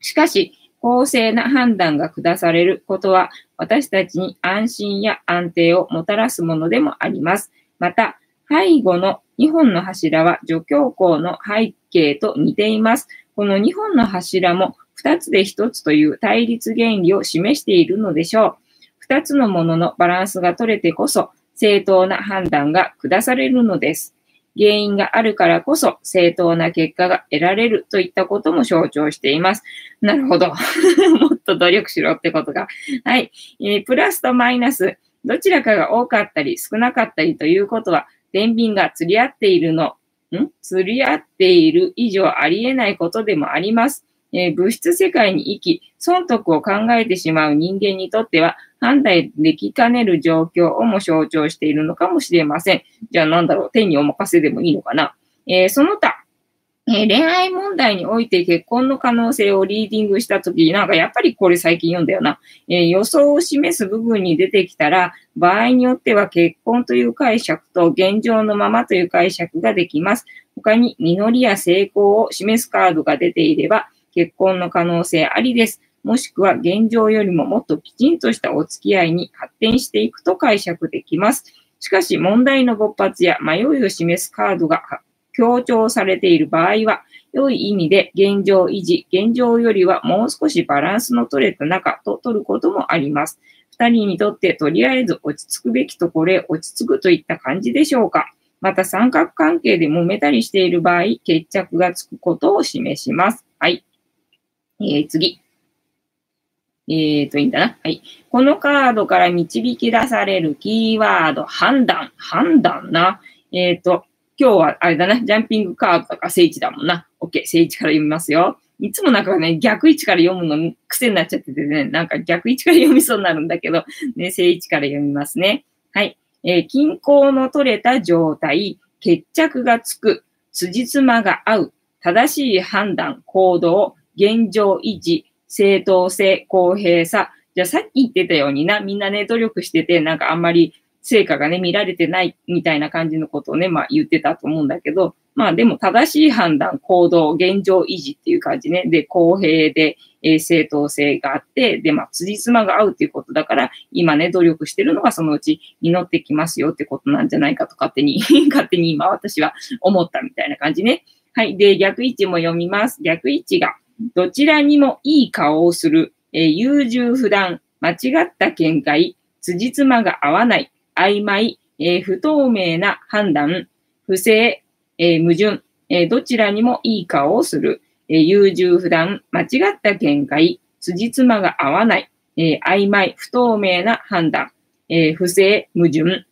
しかし、公正な判断が下されることは私たちに安心や安定をもたらすものでもあります。また、背後の2本の柱は助教校の背景と似ています。この2本の柱も2つで1つという対立原理を示しているのでしょう。2つのもののバランスが取れてこそ正当な判断が下されるのです。原因があるからこそ正当な結果が得られるといったことも象徴しています。なるほど。もっと努力しろってことが。はい、えー、プラスとマイナス、どちらかが多かったり少なかったりということは、天秤が釣り合っているの、ん？釣り合っている以上ありえないことでもあります。えー、物質世界に生き、損得を考えてしまう人間にとっては、判断できかねる状況をも象徴しているのかもしれません。じゃあなんだろう、天にお任せでもいいのかな。えー、その他、えー、恋愛問題において結婚の可能性をリーディングしたとき、なんかやっぱりこれ最近読んだよな。えー、予想を示す部分に出てきたら、場合によっては結婚という解釈と現状のままという解釈ができます。他に実りや成功を示すカードが出ていれば、結婚の可能性ありです。もしくは現状よりももっときちんとしたお付き合いに発展していくと解釈できます。しかし問題の勃発や迷いを示すカードが強調されている場合は、良い意味で現状維持、現状よりはもう少しバランスの取れた中と取ることもあります。二人にとってとりあえず落ち着くべきところへ落ち着くといった感じでしょうか。また三角関係で揉めたりしている場合、決着がつくことを示します。はい。えー、次。えーと、いいんだな。はい。このカードから導き出されるキーワード、判断。判断な。えーと、今日はあれだな。ジャンピングカードとか聖地だもんな。OK。聖地から読みますよ。いつもなんかね、逆位置から読むの癖になっちゃっててね、なんか逆位置から読みそうになるんだけど、ね、正位置から読みますね。はい。えー、均衡の取れた状態、決着がつく、辻褄が合う、正しい判断、行動、現状維持、正当性、公平さ。じゃあさっき言ってたようにな、みんなね、努力してて、なんかあんまり成果がね、見られてないみたいな感じのことをね、まあ言ってたと思うんだけど、まあでも正しい判断、行動、現状維持っていう感じね。で、公平で、えー、正当性があって、で、まあ、辻褄が合うっていうことだから、今ね、努力してるのがそのうち実ってきますよってことなんじゃないかと勝手に 勝手に今私は思ったみたいな感じね。はい。で、逆位置も読みます。逆位置が、どちらにもいい顔をする、えー、優柔不断、間違った見解、辻褄が合わない、曖昧、えー、不透明な判断、不正、えー、矛盾、えどちらにもいい顔をする、え優柔不断、間違った見解、辻褄が合わない、え曖昧、不透明な判断、え不正、矛盾。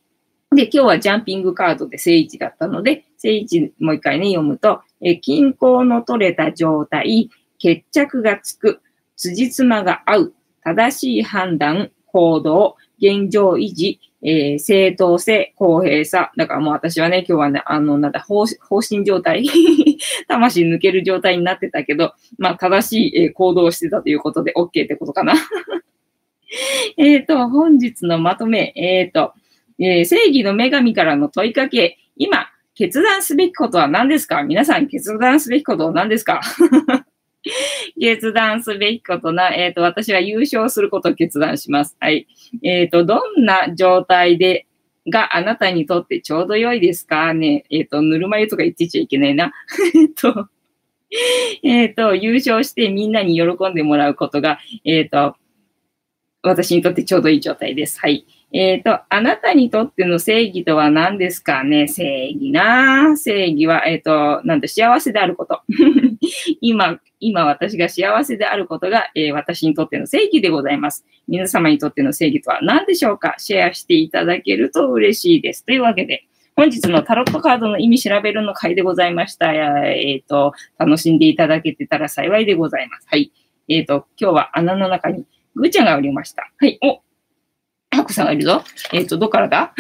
で、今日はジャンピングカードで正位置だったので、正位置もう一回ね、読むと、え均衡の取れた状態、決着がつく、辻褄が合う、正しい判断、行動、現状維持、えー、正当性、公平さ。だからもう私はね、今日はね、あの、なんだ、方針状態。魂抜ける状態になってたけど、まあ、正しい、えー、行動をしてたということで OK ってことかな。えっと、本日のまとめ。えっ、ー、と、えー、正義の女神からの問いかけ。今、決断すべきことは何ですか？皆さん決断すべきことは何ですか？決断すべきことな、えっ、ー、と、私は優勝することを決断します。はい。えっ、ー、と、どんな状態で、があなたにとってちょうど良いですかね？えっ、ー、と、ぬるま湯とか言ってちゃいけないな。えっと、えっと、優勝してみんなに喜んでもらうことが、えっと、私にとってちょうどいい状態です。はい。えっ、ー、と、あなたにとっての正義とは何ですかね？正義な正義は、えっ、ー、と、なんて幸せであること。今、今私が幸せであることが、えー、私にとっての正義でございます。皆様にとっての正義とは何でしょうか？シェアしていただけると嬉しいです。というわけで、本日のタロットカードの意味調べるの回でございました。えっ、と、楽しんでいただけてたら幸いでございます。はい。えっ、と、今日は穴の中にぐーちゃんがおりました。はい。おこさんがいるぞ。えっ、ー、と、どっからだ？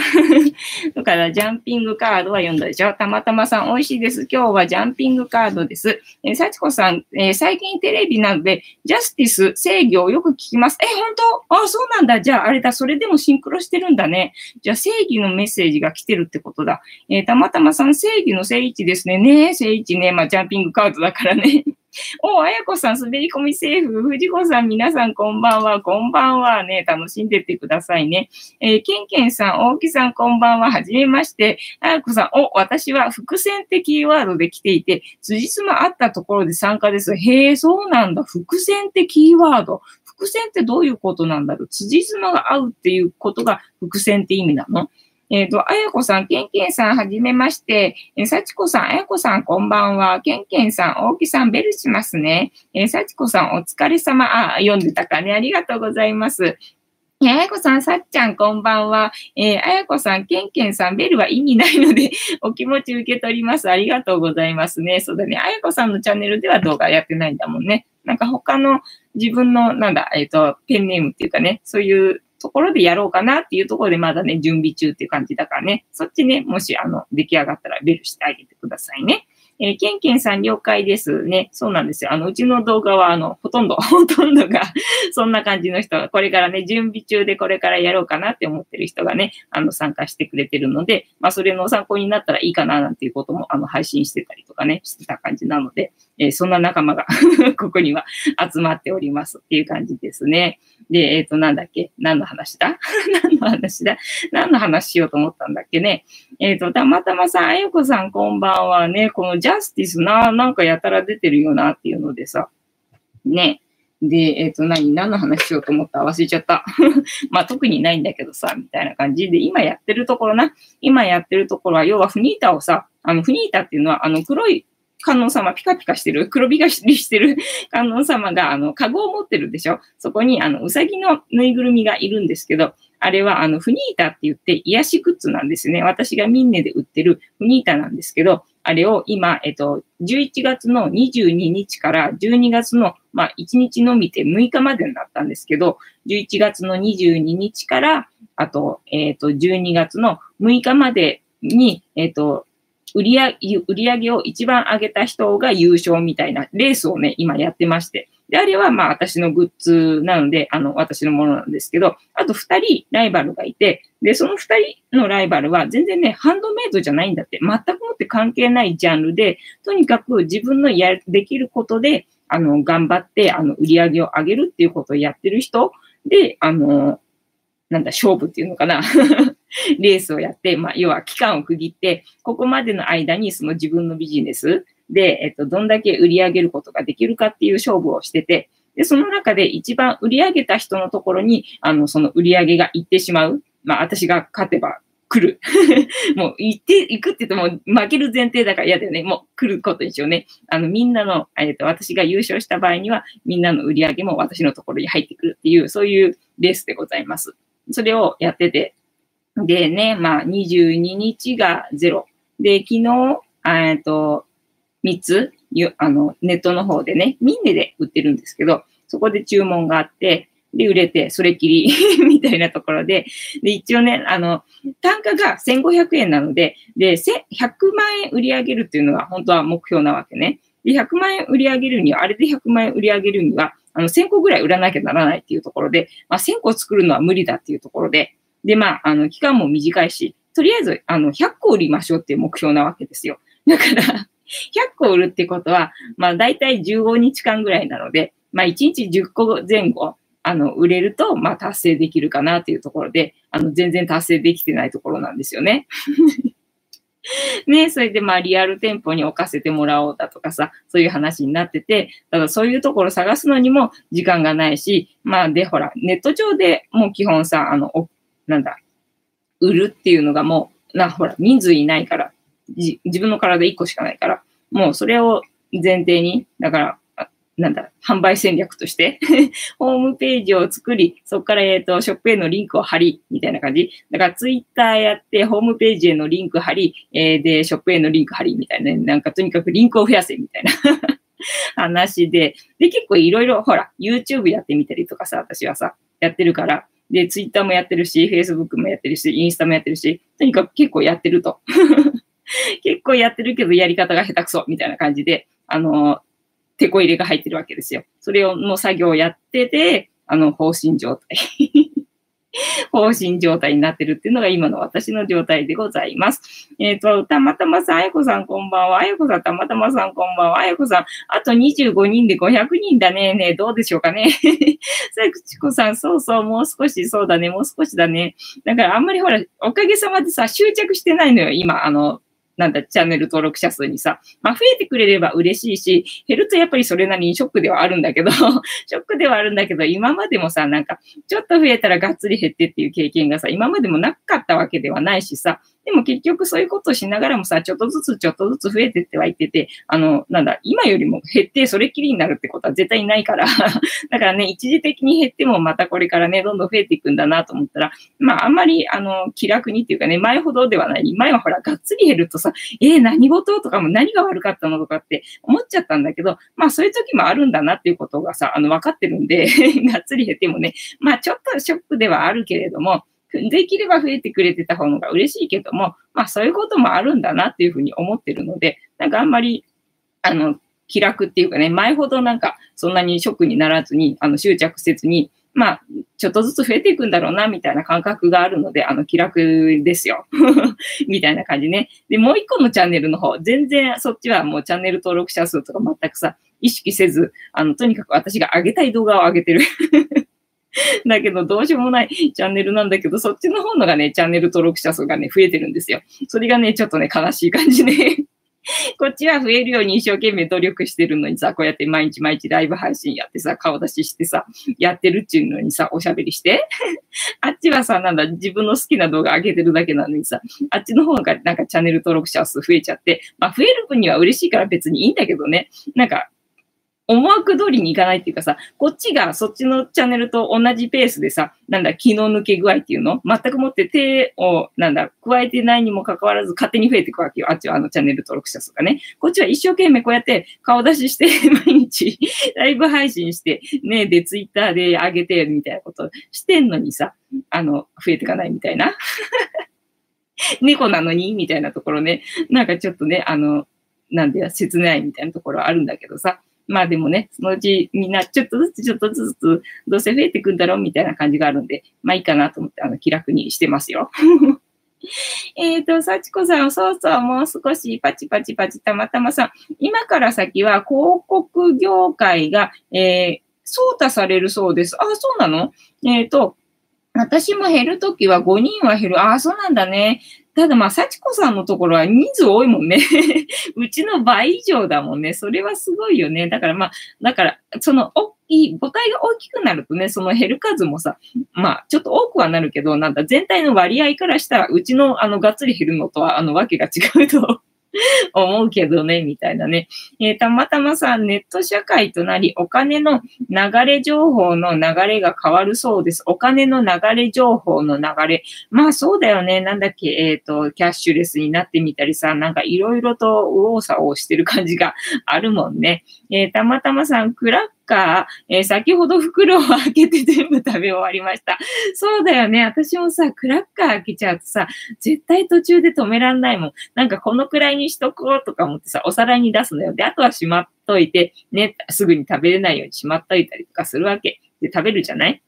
どからジャンピングカードは読んだでしょ？たまたまさん、美味しいです。今日はジャンピングカードです。えー、幸子さん、えー、最近テレビなので、ジャスティス、制御をよく聞きます。え、本当？あ、そうなんだ。じゃあ、あれだ。それでもシンクロしてるんだね。じゃあ、正義のメッセージが来てるってことだ。えー、たまたまさん、正義の正位置ですね。ね正位置ね。まあ、ジャンピングカードだからね。お、あやこさん、滑り込みセーフ。藤子さん、皆さん、こんばんは。こんばんは。ね、楽しんでってくださいね。えー、けんけんさん、大木さん、こんばんは。はじめまして。あやこさん、お、私は伏線ってキーワードで来ていて、辻褄あったところで参加です。へえ、そうなんだ。伏線ってキーワード。伏線ってどういうことなんだろう辻褄が合うっていうことが伏線って意味なの？えっ、ー、と、あやこさん、けんけんさん、はじめまして。えー、さちこさん、あやこさん、こんばんは。けんけんさん、大木さん、ベルしますね。えー、さちこさん、お疲れ様。あ、読んでたかね。ありがとうございます。えあやこさん、さっちゃん、こんばんは。えー、あやこさん、けんけんさん、ベルは意味ないので お気持ち受け取ります。ありがとうございますね。そうだね。あやこさんのチャンネルでは動画やってないんだもんね。なんか他の自分の、なんだ、えっ、ー、と、ペンネームっていうかね、そういうところでやろうかなっていうところでまだね、準備中っていう感じだからね、そっちね、もしあの、出来上がったらベルしてあげてくださいね。えー、ケンケンさん了解ですね。そうなんですよ。あの、うちの動画は、あの、ほとんど、ほとんどがそんな感じの人が、これからね、準備中でこれからやろうかなって思ってる人がね、あの、参加してくれてるので、まあ、それの参考になったらいいかな、なんていうことも、あの、配信してたりとかね、してた感じなので、えー、そんな仲間が ここには集まっておりますっていう感じですね。で、えっ、ー、と、なんだっけ？何の話だ？何の話だ？何の話しようと思ったんだっけね？えっ、ー、と、たまたまさん、あゆこさんこんばんはね、このジャスティスな、なんかやたら出てるよなっていうのでさ、ね。で、えっ、ー、と、何、何の話しようと思った？忘れちゃった。まあ、特にないんだけどさ、みたいな感じで、今やってるところな。今やってるところは、要はフニータをさ、あの、フニータっていうのは、あの、黒い観音様、ピカピカしてる、黒光りしてる 観音様が、あの、カゴを持ってるでしょ？そこに、あの、うさぎのぬいぐるみがいるんですけど、あれは、あの、フニータって言って癒しグッズなんですね。私がミンネで売ってるフニータなんですけど、あれを今、えっと、11月の22日から12月の、まあ、1日のみて6日までになったんですけど、11月の22日から、あと、えっと、12月の6日までに、えっと、売り上げ、を一番上げた人が優勝みたいなレースをね、今やってまして。で、あれはまあ私のグッズなので、あの、私のものなんですけど、あと二人ライバルがいて、で、その二人のライバルは全然ね、ハンドメイドじゃないんだって、全くもって関係ないジャンルで、とにかく自分のや、できることで、あの、頑張って、あの、売り上げを上げるっていうことをやってる人で、あの、なんだ、勝負っていうのかな レースをやって、まあ、要は期間を区切って、ここまでの間にその自分のビジネスで、えっと、どんだけ売り上げることができるかっていう勝負をしてて、で、その中で一番売り上げた人のところに、あの、その売り上げが行ってしまう。まあ、私が勝てば来る。もう行って、行くって言っても負ける前提だから嫌だよね。もう来ることにしようね。あの、みんなの、えっ、と、私が優勝した場合には、みんなの売り上げも私のところに入ってくるっていう、そういうレースでございます。それをやってて、でね、まあ、22日が0。で、昨日、えっと、3つ、あの、ネットの方でね、ミンネで売ってるんですけど、そこで注文があって、で、売れて、それっきり みたいなところで、で、一応ね、あの、単価が1500円なので、で、100万円売り上げるっていうのが本当は目標なわけね。で、100万円売り上げるには、あれで100万円売り上げるには、あの、1000個ぐらい売らなきゃならないっていうところで、まあ、1000個作るのは無理だっていうところで、で、まあ、あの、期間も短いし、とりあえず、あの、100個売りましょうっていう目標なわけですよ。だから100個売るってことは、まあ、だいたい15日間ぐらいなので、まあ、1日10個前後、あの、売れると、まあ、達成できるかなっていうところで、あの、全然達成できてないところなんですよね。ね、それでまあリアル店舗に置かせてもらおうだとかさ、そういう話になってて、ただそういうところ探すのにも時間がないし、まあで、ほら、ネット上でもう基本さ、あの、なんだ、売るっていうのがもう、な、ほら、人数いないから、自分の体1個しかないから、もうそれを前提に、だから、なんだ、販売戦略として ホームページを作り、そこから、えっ、と、ショップへのリンクを貼り、みたいな感じ。だから、ツイッターやって、ホームページへのリンク貼り、えー、で、ショップへのリンク貼り、みたいな、ね、なんか、とにかくリンクを増やせ、みたいな 話で。で、結構いろいろ、ほら、YouTube やってみたりとかさ、私はさ、やってるから、で、ツイッターもやってるし、フェイスブックもやってるし、インスタもやってるし、とにかく結構やってると。結構やってるけどやり方が下手くそみたいな感じで、あの、手こ入れが入ってるわけですよ。それをの作業をやってて、あの、方針状態。放心状態になってるっていうのが今の私の状態でございます。えっ、ー、と、たまたまさん、あやこさんこんばんは。あやこさん、たまたまさんこんばんは。あやこさん、あと25人で500人だね。ねどうでしょうかね。さくちこさん、そうそう、もう少し、そうだね、もう少しだね。だからあんまりほら、おかげさまでさ、執着してないのよ、今、あの、なんだ、チャンネル登録者数にさ、まあ、増えてくれれば嬉しいし、減るとやっぱりそれなりにショックではあるんだけど、ショックではあるんだけど、今までもさ、なんか、ちょっと増えたらがっつり減ってっていう経験がさ、今までもなかったわけではないしさ、でも結局そういうことをしながらもさ、ちょっとずつちょっとずつ増えてってはいってて、あの、なんだ、今よりも減ってそれっきりになるってことは絶対ないから だからね、一時的に減ってもまたこれからね、どんどん増えていくんだなと思ったら、まああんまり、あの、気楽にっていうかね、前ほどではない。前はほら、がっつり減るとさ、えー、何事とかも何が悪かったのとかって思っちゃったんだけど、まあそういう時もあるんだなっていうことがさ、あの、分かってるんで がっつり減ってもね、まあちょっとショックではあるけれども、できれば増えてくれてた方が嬉しいけども、まあそういうこともあるんだなっていうふうに思ってるので、なんかあんまり、あの、気楽っていうかね、前ほどなんかそんなにショックにならずに、あの、執着せずに、まあ、ちょっとずつ増えていくんだろうな、みたいな感覚があるので、あの、気楽ですよ。みたいな感じね。で、もう一個のチャンネルの方、全然そっちはもうチャンネル登録者数とか全くさ、意識せず、あの、とにかく私が上げたい動画を上げてるだけど、どうしようもないチャンネルなんだけど、そっちの方のがね、チャンネル登録者数がね、増えてるんですよ。それがね、ちょっとね、悲しい感じね。こっちは増えるように一生懸命努力してるのにさ、こうやって毎日毎日ライブ配信やってさ、顔出ししてさ、やってるっていうのにさ、おしゃべりして。あっちはさ、なんだ、自分の好きな動画上げてるだけなのにさ、あっちの方がなんかチャンネル登録者数増えちゃって、まあ増える分には嬉しいから別にいいんだけどね。なんか、思惑通りにいかないっていうかさ、こっちがそっちのチャンネルと同じペースでさ、なんだ、気の抜け具合っていうの？全くもって手を、なんだ、加えてないにもかかわらず勝手に増えていくわけよ。あっちはあのチャンネル登録者数がね。こっちは一生懸命こうやって顔出しして毎日ライブ配信して、ね、で、ツイッターで上げてみたいなことしてんのにさ、あの、増えていかないみたいな。猫なのに？みたいなところね。なんかちょっとね、あの、なんで、切ないみたいなところあるんだけどさ。まあでもね、そのうちみんなちょっとずつちょっとずつどうせ増えていくんだろうみたいな感じがあるんで、まあいいかなと思ってあの気楽にしてますよ。えっと、幸子さん、そうそう、もう少しパチパチパチたまたまさん、今から先は広告業界が、えー、操作されるそうです。あ、そうなの？えっ、ー、と、私も減るときは5人は減る。ああ、そうなんだね。ただまあ、幸子さんのところは人数多いもんね。うちの倍以上だもんね。それはすごいよね。だからまあ、だから、その大きい、母体が大きくなるとね、その減る数もさ、まあ、ちょっと多くはなるけど、なんだ、全体の割合からしたら、うちのあの、がっつり減るのとは、あの、わけが違うと 思うけどね、みたいなね。えー、たまたまさ、ネット社会となり、お金の流れ情報の流れが変わるそうです。お金の流れ情報の流れ。まあそうだよね。なんだっけ、えっ、ー、と、キャッシュレスになってみたりさ、なんかいろいろと右往左往してる感じがあるもんね。えー、たまたまさん、クラッか、えー、先ほど袋を開けて全部食べ終わりました。そうだよね。私もさ、クラッカー開けちゃうとさ、絶対途中で止めらんないもん。なんかこのくらいにしとこうとか思ってさ、お皿に出すのよ。で、あとはしまっといて、ね、すぐに食べれないようにしまっといたりとかするわけ。で、食べるじゃない？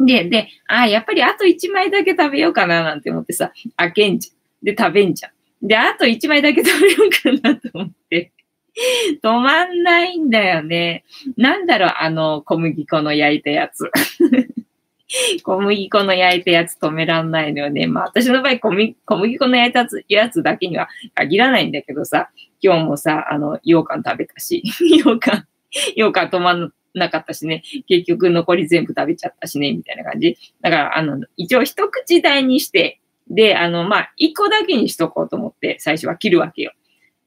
で、で、ああ、やっぱりあと1枚だけ食べようかななんて思ってさ、開けんじゃん。で、食べんじゃん。で、あと1枚だけ食べようかなと思って。止まんないんだよね。なんだろう、あの、小麦粉の焼いたやつ。小麦粉の焼いたやつ止めらんないのよね。まあ私の場合小麦小麦粉の焼いたやつだけには限らないんだけどさ、今日もさ、あの、羊羹食べたし、羊羹、羊羹止まんなかったしね、結局残り全部食べちゃったしね、みたいな感じ。だから、あの、一応一口大にして、で、あの、まあ、一個だけにしとこうと思って最初は切るわけよ。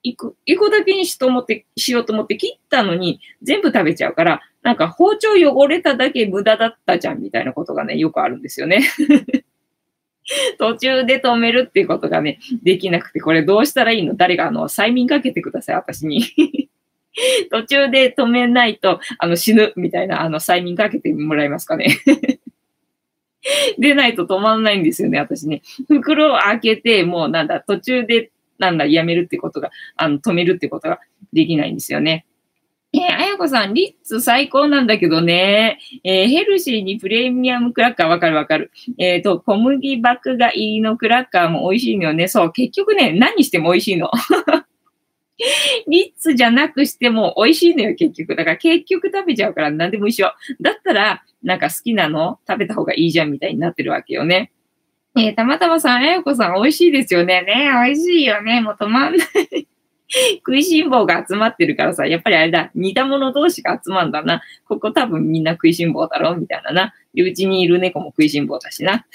一個、一個だけにしと思って、しようと思って切ったのに、全部食べちゃうから、なんか包丁汚れただけ無駄だったじゃんみたいなことがね、よくあるんですよね。途中で止めるっていうことがね、できなくて、これどうしたらいいの？誰かあの、催眠かけてください、私に。途中で止めないと、あの、死ぬみたいな、あの、催眠かけてもらえますかね。出ないと止まんないんですよね、私ね。袋を開けて、もうなんだ、途中で、なんだ、やめるってことが、あの、止めるってことができないんですよね。えー、あやこさん、リッツ最高なんだけどね。えー、ヘルシーにプレミアムクラッカーわかるわかる。えっ、ー、と、小麦麦が入りのクラッカーも美味しいのよね。そう、結局ね、何しても美味しいの。リッツじゃなくしても美味しいのよ、結局。だから結局食べちゃうから何でも一緒。だったら、なんか好きなの食べた方がいいじゃんみたいになってるわけよね。えー、たまたまさん、あやこさん美味しいですよね。ね美味しいよね。もう止まんない。食いしん坊が集まってるからさ、やっぱりあれだ、似た者同士が集まんだな。ここ多分みんな食いしん坊だろみたいなな。で、うちにいる猫も食いしん坊だしな。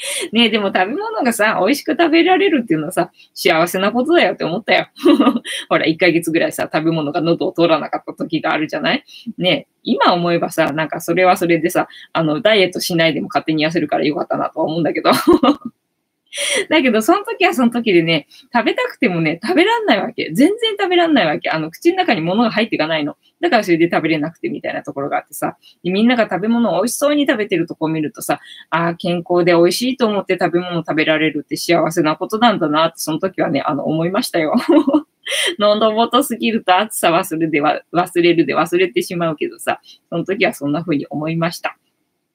ねえ、でも食べ物がさ、美味しく食べられるっていうのはさ、幸せなことだよって思ったよ。ほら、1ヶ月ぐらいさ、食べ物が喉を通らなかった時があるじゃない？ね、今思えばさ、なんかそれはそれでさ、あの、ダイエットしないでも勝手に痩せるからよかったなとは思うんだけど。だけど、その時はその時でね、食べたくてもね、食べらんないわけ。全然食べらんないわけ。あの、口の中に物が入っていかないの。だからそれで食べれなくてみたいなところがあってさ、みんなが食べ物を美味しそうに食べてるとこを見るとさ、ああ、健康で美味しいと思って食べ物を食べられるって幸せなことなんだなって、その時はね、あの、思いましたよ。喉元すぎると暑さ忘れでは、忘れるで忘れてしまうけどさ、その時はそんな風に思いました。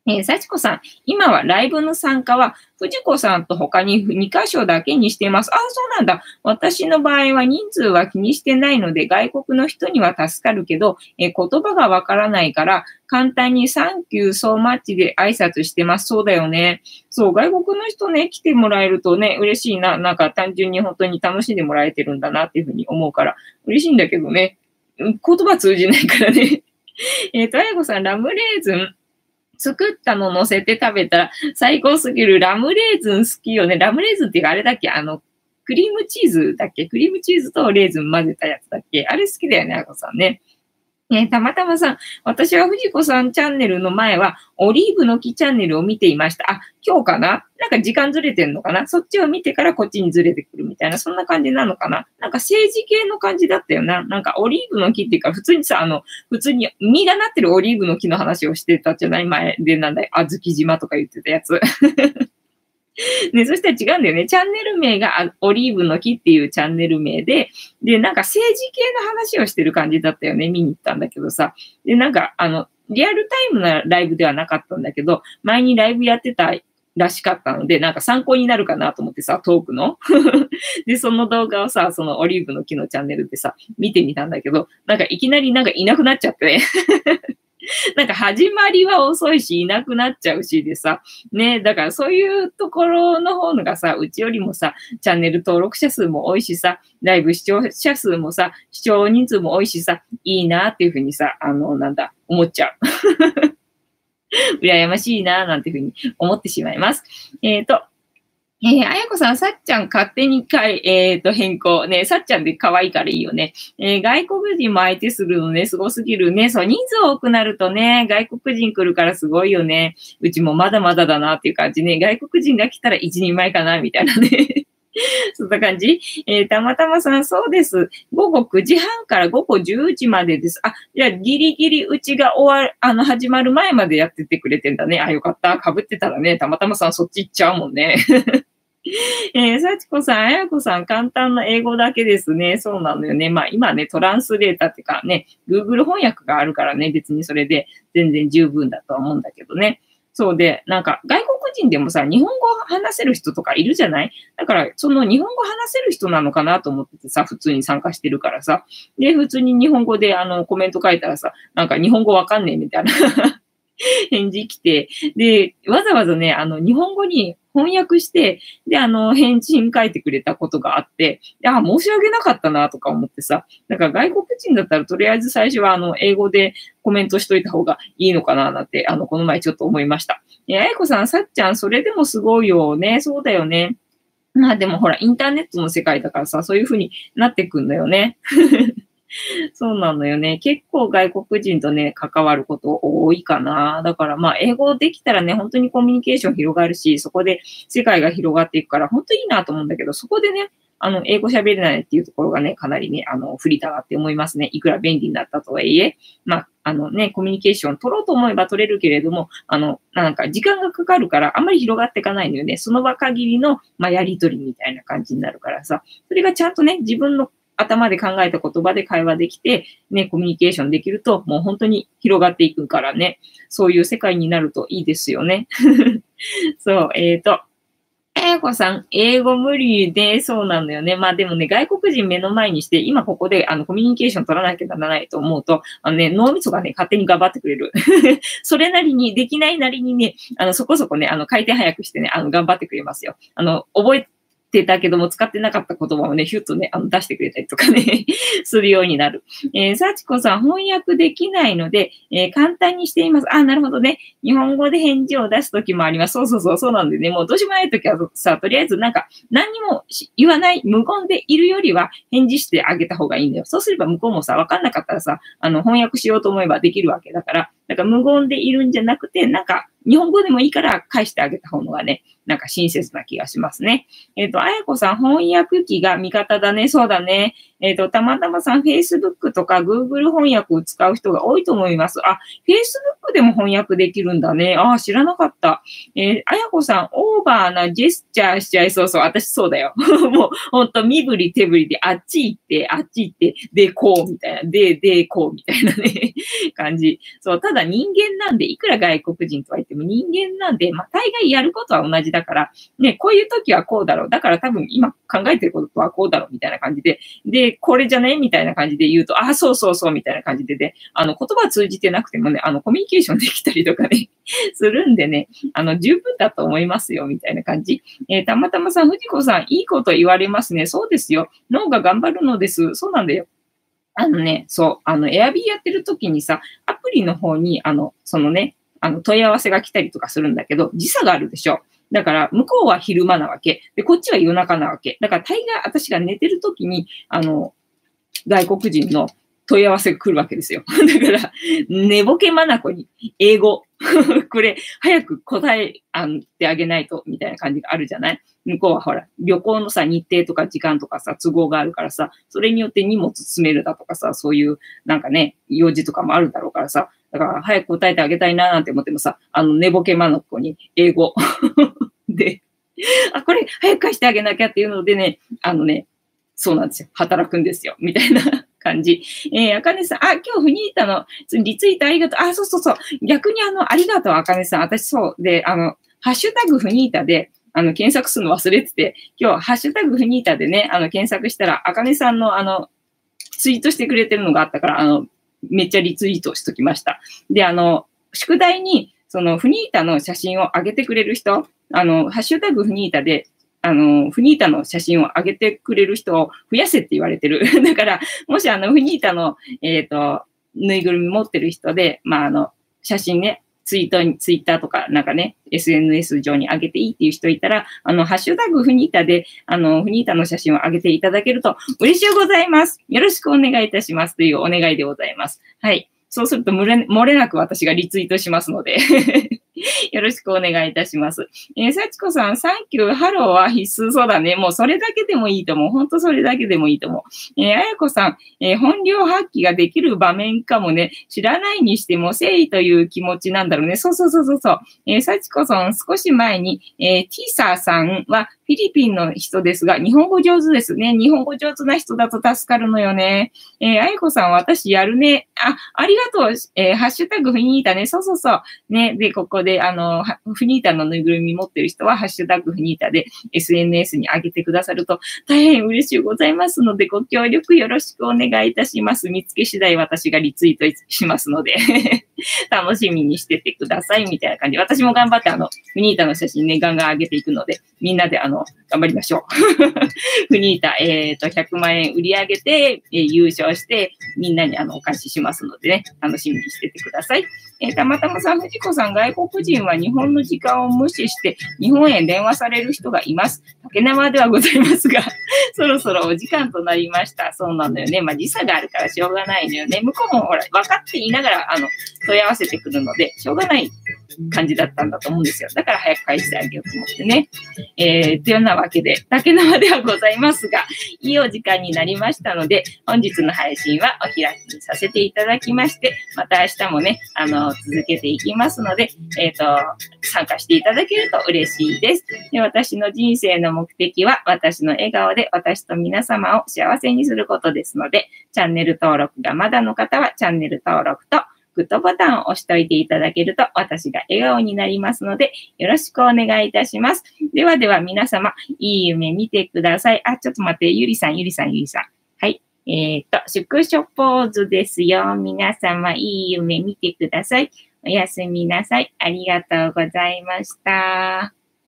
えー、幸子さん、今はライブの参加は、藤子さんと他に2箇所だけにしています。あ、そうなんだ。私の場合は人数は気にしてないので、外国の人には助かるけど、えー、言葉がわからないから、簡単にサンキューソーマッチで挨拶してます。そうだよね。そう、外国の人ね、来てもらえるとね、嬉しいな。なんか単純に本当に楽しんでもらえてるんだなっていうふうに思うから、嬉しいんだけどね。言葉通じないからね。えっ、ー、と、あやこさん、ラムレーズン。作ったの乗せて食べたら最高すぎるラムレーズン好きよね。ラムレーズンっていうかあれだっけ？あの、クリームチーズだっけ？クリームチーズとレーズン混ぜたやつだっけ？あれ好きだよね、あこさんね。えたまたまさん、私は藤子さんチャンネルの前は、オリーブの木チャンネルを見ていました。あ、今日かな？なんか時間ずれてんのかな？そっちを見てからこっちにずれてくるみたいな、そんな感じなのかな？なんか政治系の感じだったよな。なんかオリーブの木っていうか、普通にさ、あの、普通に実がなってるオリーブの木の話をしてたじゃない？前で、なんだい、あずき島とか言ってたやつ。ね、そしたら違うんだよね。チャンネル名がオリーブの木っていうチャンネル名で、で、なんか政治系の話をしてる感じだったよね。見に行ったんだけどさ。で、なんか、あの、リアルタイムなライブではなかったんだけど、前にライブやってたらしかったので、なんか参考になるかなと思ってさ、トークの。で、その動画をさ、そのオリーブの木のチャンネルでさ、見てみたんだけど、なんかいきなりなんかいなくなっちゃって、なんか始まりは遅いし、いなくなっちゃうしでさ、ね、だからそういうところの方のがさ、うちよりもさ、チャンネル登録者数も多いしさ、ライブ視聴者数もさ、視聴人数も多いしさ、いいなっていうふうにさ、あの、なんだ、思っちゃう。羨ましいななんていうふうに思ってしまいます。えっ、ー、と、えー、あやこさん、さっちゃん勝手にかい、えっ、ー、と、変更。ね、さっちゃんで可愛いからいいよね。えー、外国人も相手するのね、すごすぎるね。そう、人数多くなるとね、外国人来るからすごいよね。うちもまだまだだなっていう感じね。外国人が来たら一人前かな、みたいなね。そんな感じ？えー、たまたまさん、そうです。午後9時半から午後10時までです。あ、じゃあ、ギリギリうちが終わる、あの、始まる前までやっててくれてんだね。あ、よかった。被ってたらね、たまたまさんそっち行っちゃうもんね。えー、幸子さん、あやこさん、簡単な英語だけですね。そうなのよね。まあ今ね、トランスレーターっていうかね、Google 翻訳があるからね、別にそれで全然十分だとは思うんだけどね。そうで、なんか外国人でもさ、日本語話せる人とかいるじゃない？だから、その日本語話せる人なのかなと思っててさ、普通に参加してるからさ。で、普通に日本語であのコメント書いたらさ、なんか日本語わかんねえみたいな。返事来て、で、わざわざね、あの、日本語に翻訳して、で、あの、返信書いてくれたことがあって、あ、申し訳なかったなとか思ってさ、だから外国人だったらとりあえず最初はあの、英語でコメントしといた方がいいのかななんて、あの、この前ちょっと思いました。え、あやこさん、さっちゃん、それでもすごいよね。そうだよね。まあでもほら、インターネットの世界だからさ、そういう風になってくんだよね。そうなのよね。結構外国人とね、関わること多いかな。だからまあ、英語できたらね、本当にコミュニケーション広がるし、そこで世界が広がっていくから、本当いいなと思うんだけど、そこでね、あの、英語喋れないっていうところがね、かなりね、あの、不利だなって思いますね。いくら便利になったとはいえ、まあ、あのね、コミュニケーション取ろうと思えば取れるけれども、あの、なんか時間がかかるからあんまり広がっていかないのよね。その場限りの、まあ、やりとりみたいな感じになるからさ、それがちゃんとね、自分の頭で考えた言葉で会話できて、ね、コミュニケーションできると、もう本当に広がっていくからね、そういう世界になるといいですよね。そう、えっ、ー、と、あやこさん、英語無理で、そうなんだよね。まあでもね、外国人目の前にして、今ここであのコミュニケーション取らなきゃならないと思うと、あのね、脳みそがね、勝手に頑張ってくれる。それなりに、できないなりにね、あの、そこそこね、あの、回転早くしてね、あの、頑張ってくれますよ。あの、覚えてたけども使ってなかった言葉をね、ヒュッとね、あの出してくれたりとかね するようになる。えー、幸子さん、翻訳できないので、えー、簡単にしています。あ、なるほどね。日本語で返事を出すときもあります。そうそうそう、そうなんでね、もうどうしようもないときはさ、とりあえずなんか、何にも言わない、無言でいるよりは返事してあげた方がいいんだよ。そうすれば向こうもさ、わかんなかったらさ、あの、翻訳しようと思えばできるわけだから、だから無言でいるんじゃなくて、なんか、日本語でもいいから返してあげた方がね、なんか親切な気がしますね。えっ、ー、と、あやこさん、翻訳機が味方だね。そうだね。えっ、ー、と、たまたまさん、Facebook とか Google 翻訳を使う人が多いと思います。あ、Facebook でも翻訳できるんだね。あ、知らなかった。えー、あやこさん、オーバーなジェスチャーしちゃいそうそう。私そうだよ。もう、ほんと、身振り手振りで、あっち行って、あっち行って、で、こう、みたいな。で、で、こう、みたいなね、感じ。そう、ただ人間なんで、いくら外国人とは言っても人間なんで、まあ、大概やることは同じだから、ね、こういう時はこうだろう。だから多分今考えてることはこうだろう、みたいな感じで、で、これじゃね？みたいな感じで言うと、ああ、そうそうそう、みたいな感じでね、あの、言葉通じてなくてもね、あの、コミュニケーションできたりとかね、するんでね、あの、十分だと思いますよ、みたいな感じ。えー、たまたまさん、藤子さん、いいこと言われますね。そうですよ。脳が頑張るのです。そうなんだよ。あのね、そう、あの、エアビーやってる時にさ、アプリの方に、あの、そのね、あの、問い合わせが来たりとかするんだけど、時差があるでしょ。だから、向こうは昼間なわけ。で、こっちは夜中なわけ。だから、大概私が寝てる時に、あの、外国人の問い合わせが来るわけですよ。だから、寝ぼけまなこに英語、これ、早く答えてあげないと、みたいな感じがあるじゃない？向こうはほら、旅行のさ、日程とか時間とかさ、都合があるからさ、それによって荷物詰めるだとかさ、そういう、なんかね、用事とかもあるだろうからさ、だから早く答えてあげたいななんて思ってもさ、あの、寝ぼけまなこに英語 で、あ、これ早く返してあげなきゃっていうのでね、あのね、そうなんですよ。働くんですよ。みたいな感じ。えー、あかねさん、あ、今日フニータのリツイートありがとう。あ、そうそうそう。逆にあの、ありがとう、あかねさん。私そう。で、あの、ハッシュタグフニータで、あの、検索するの忘れてて、今日、ハッシュタグフニータでね、あの、検索したら、あかねさんのあの、ツイートしてくれてるのがあったから、あの、めっちゃリツイートしときました。で、あの、宿題に、その、フニータの写真を上げてくれる人、あの、ハッシュタグフニータで、あの、フニータの写真を上げてくれる人を増やせって言われてる。だから、もしあの、フニータの、えっ、ー、と、ぬいぐるみ持ってる人で、まあ、あの、写真ね、ツイートに、ツイッターとか、なんかね、SNS 上に上げていいっていう人いたら、あの、ハッシュタグフニータで、あの、フニータの写真を上げていただけると嬉しいございます。よろしくお願いいたしますというお願いでございます。はい。そうすると漏れ、漏れなく私がリツイートしますので よろしくお願いいたします。えー、幸子さん、サンキュー、ハローは必須そうだね。もうそれだけでもいいと思う。ほんとそれだけでもいいと思う。えー、あやこさん、えー、本領発揮ができる場面かもね。知らないにしても誠意という気持ちなんだろうね。そうそうそうそうそう。えー、幸子さん、少し前に、えー、ティーサーさんはフィリピンの人ですが、日本語上手ですね。日本語上手な人だと助かるのよね。えー、あやこさん、私やるね。あ、ありがとう。えー、ハッシュタグフィニータね。そうそうそう。ね。で、ここで、あの、フニータのぬいぐるみ持ってる人は、ハッシュタグフニータで SNS に上げてくださると大変嬉しいございますので、ご協力よろしくお願いいたします。見つけ次第私がリツイートしますので 楽しみにしててください、みたいな感じ。私も頑張って、あの、フニータの写真ね、ガンガン上げていくので、みんなで、あの、頑張りましょう。フニータ、えっ、ー、と、100万円売り上げて、えー、優勝して、みんなにあの、お貸ししますのでね、楽しみにしててください。えー、たまたまさん、藤子さん、外国人は日本の時間を無視して、日本へ電話される人がいます。竹縄ではございますが、そろそろお時間となりました。そうなんだよね。まあ、時差があるからしょうがないのよね。向こうもほら、分かっていながら、あの、問い合わせてくるので、しょうがない感じだったんだと思うんですよ。だから早く返してあげようと思ってね。えー、というようなわけで、竹縄ではございますが、いいお時間になりましたので、本日の配信はお開きにさせていただきまして、また明日もね、あの、続けていきますので、えっ、ー、と、参加していただけると嬉しいです。で私の人生の目的は、私の笑顔で私と皆様を幸せにすることですので、チャンネル登録がまだの方はチャンネル登録と、グッドボタンを押しといていただけると私が笑顔になりますので、よろしくお願いいたします。ではでは皆様、いい夢見てください。あ、ちょっと待って、ゆりさん、ゆりさん、ゆりさん。はい。えっ、ー、と、縮小ポーズですよ。皆様、いい夢見てください。おやすみなさい。ありがとうございました。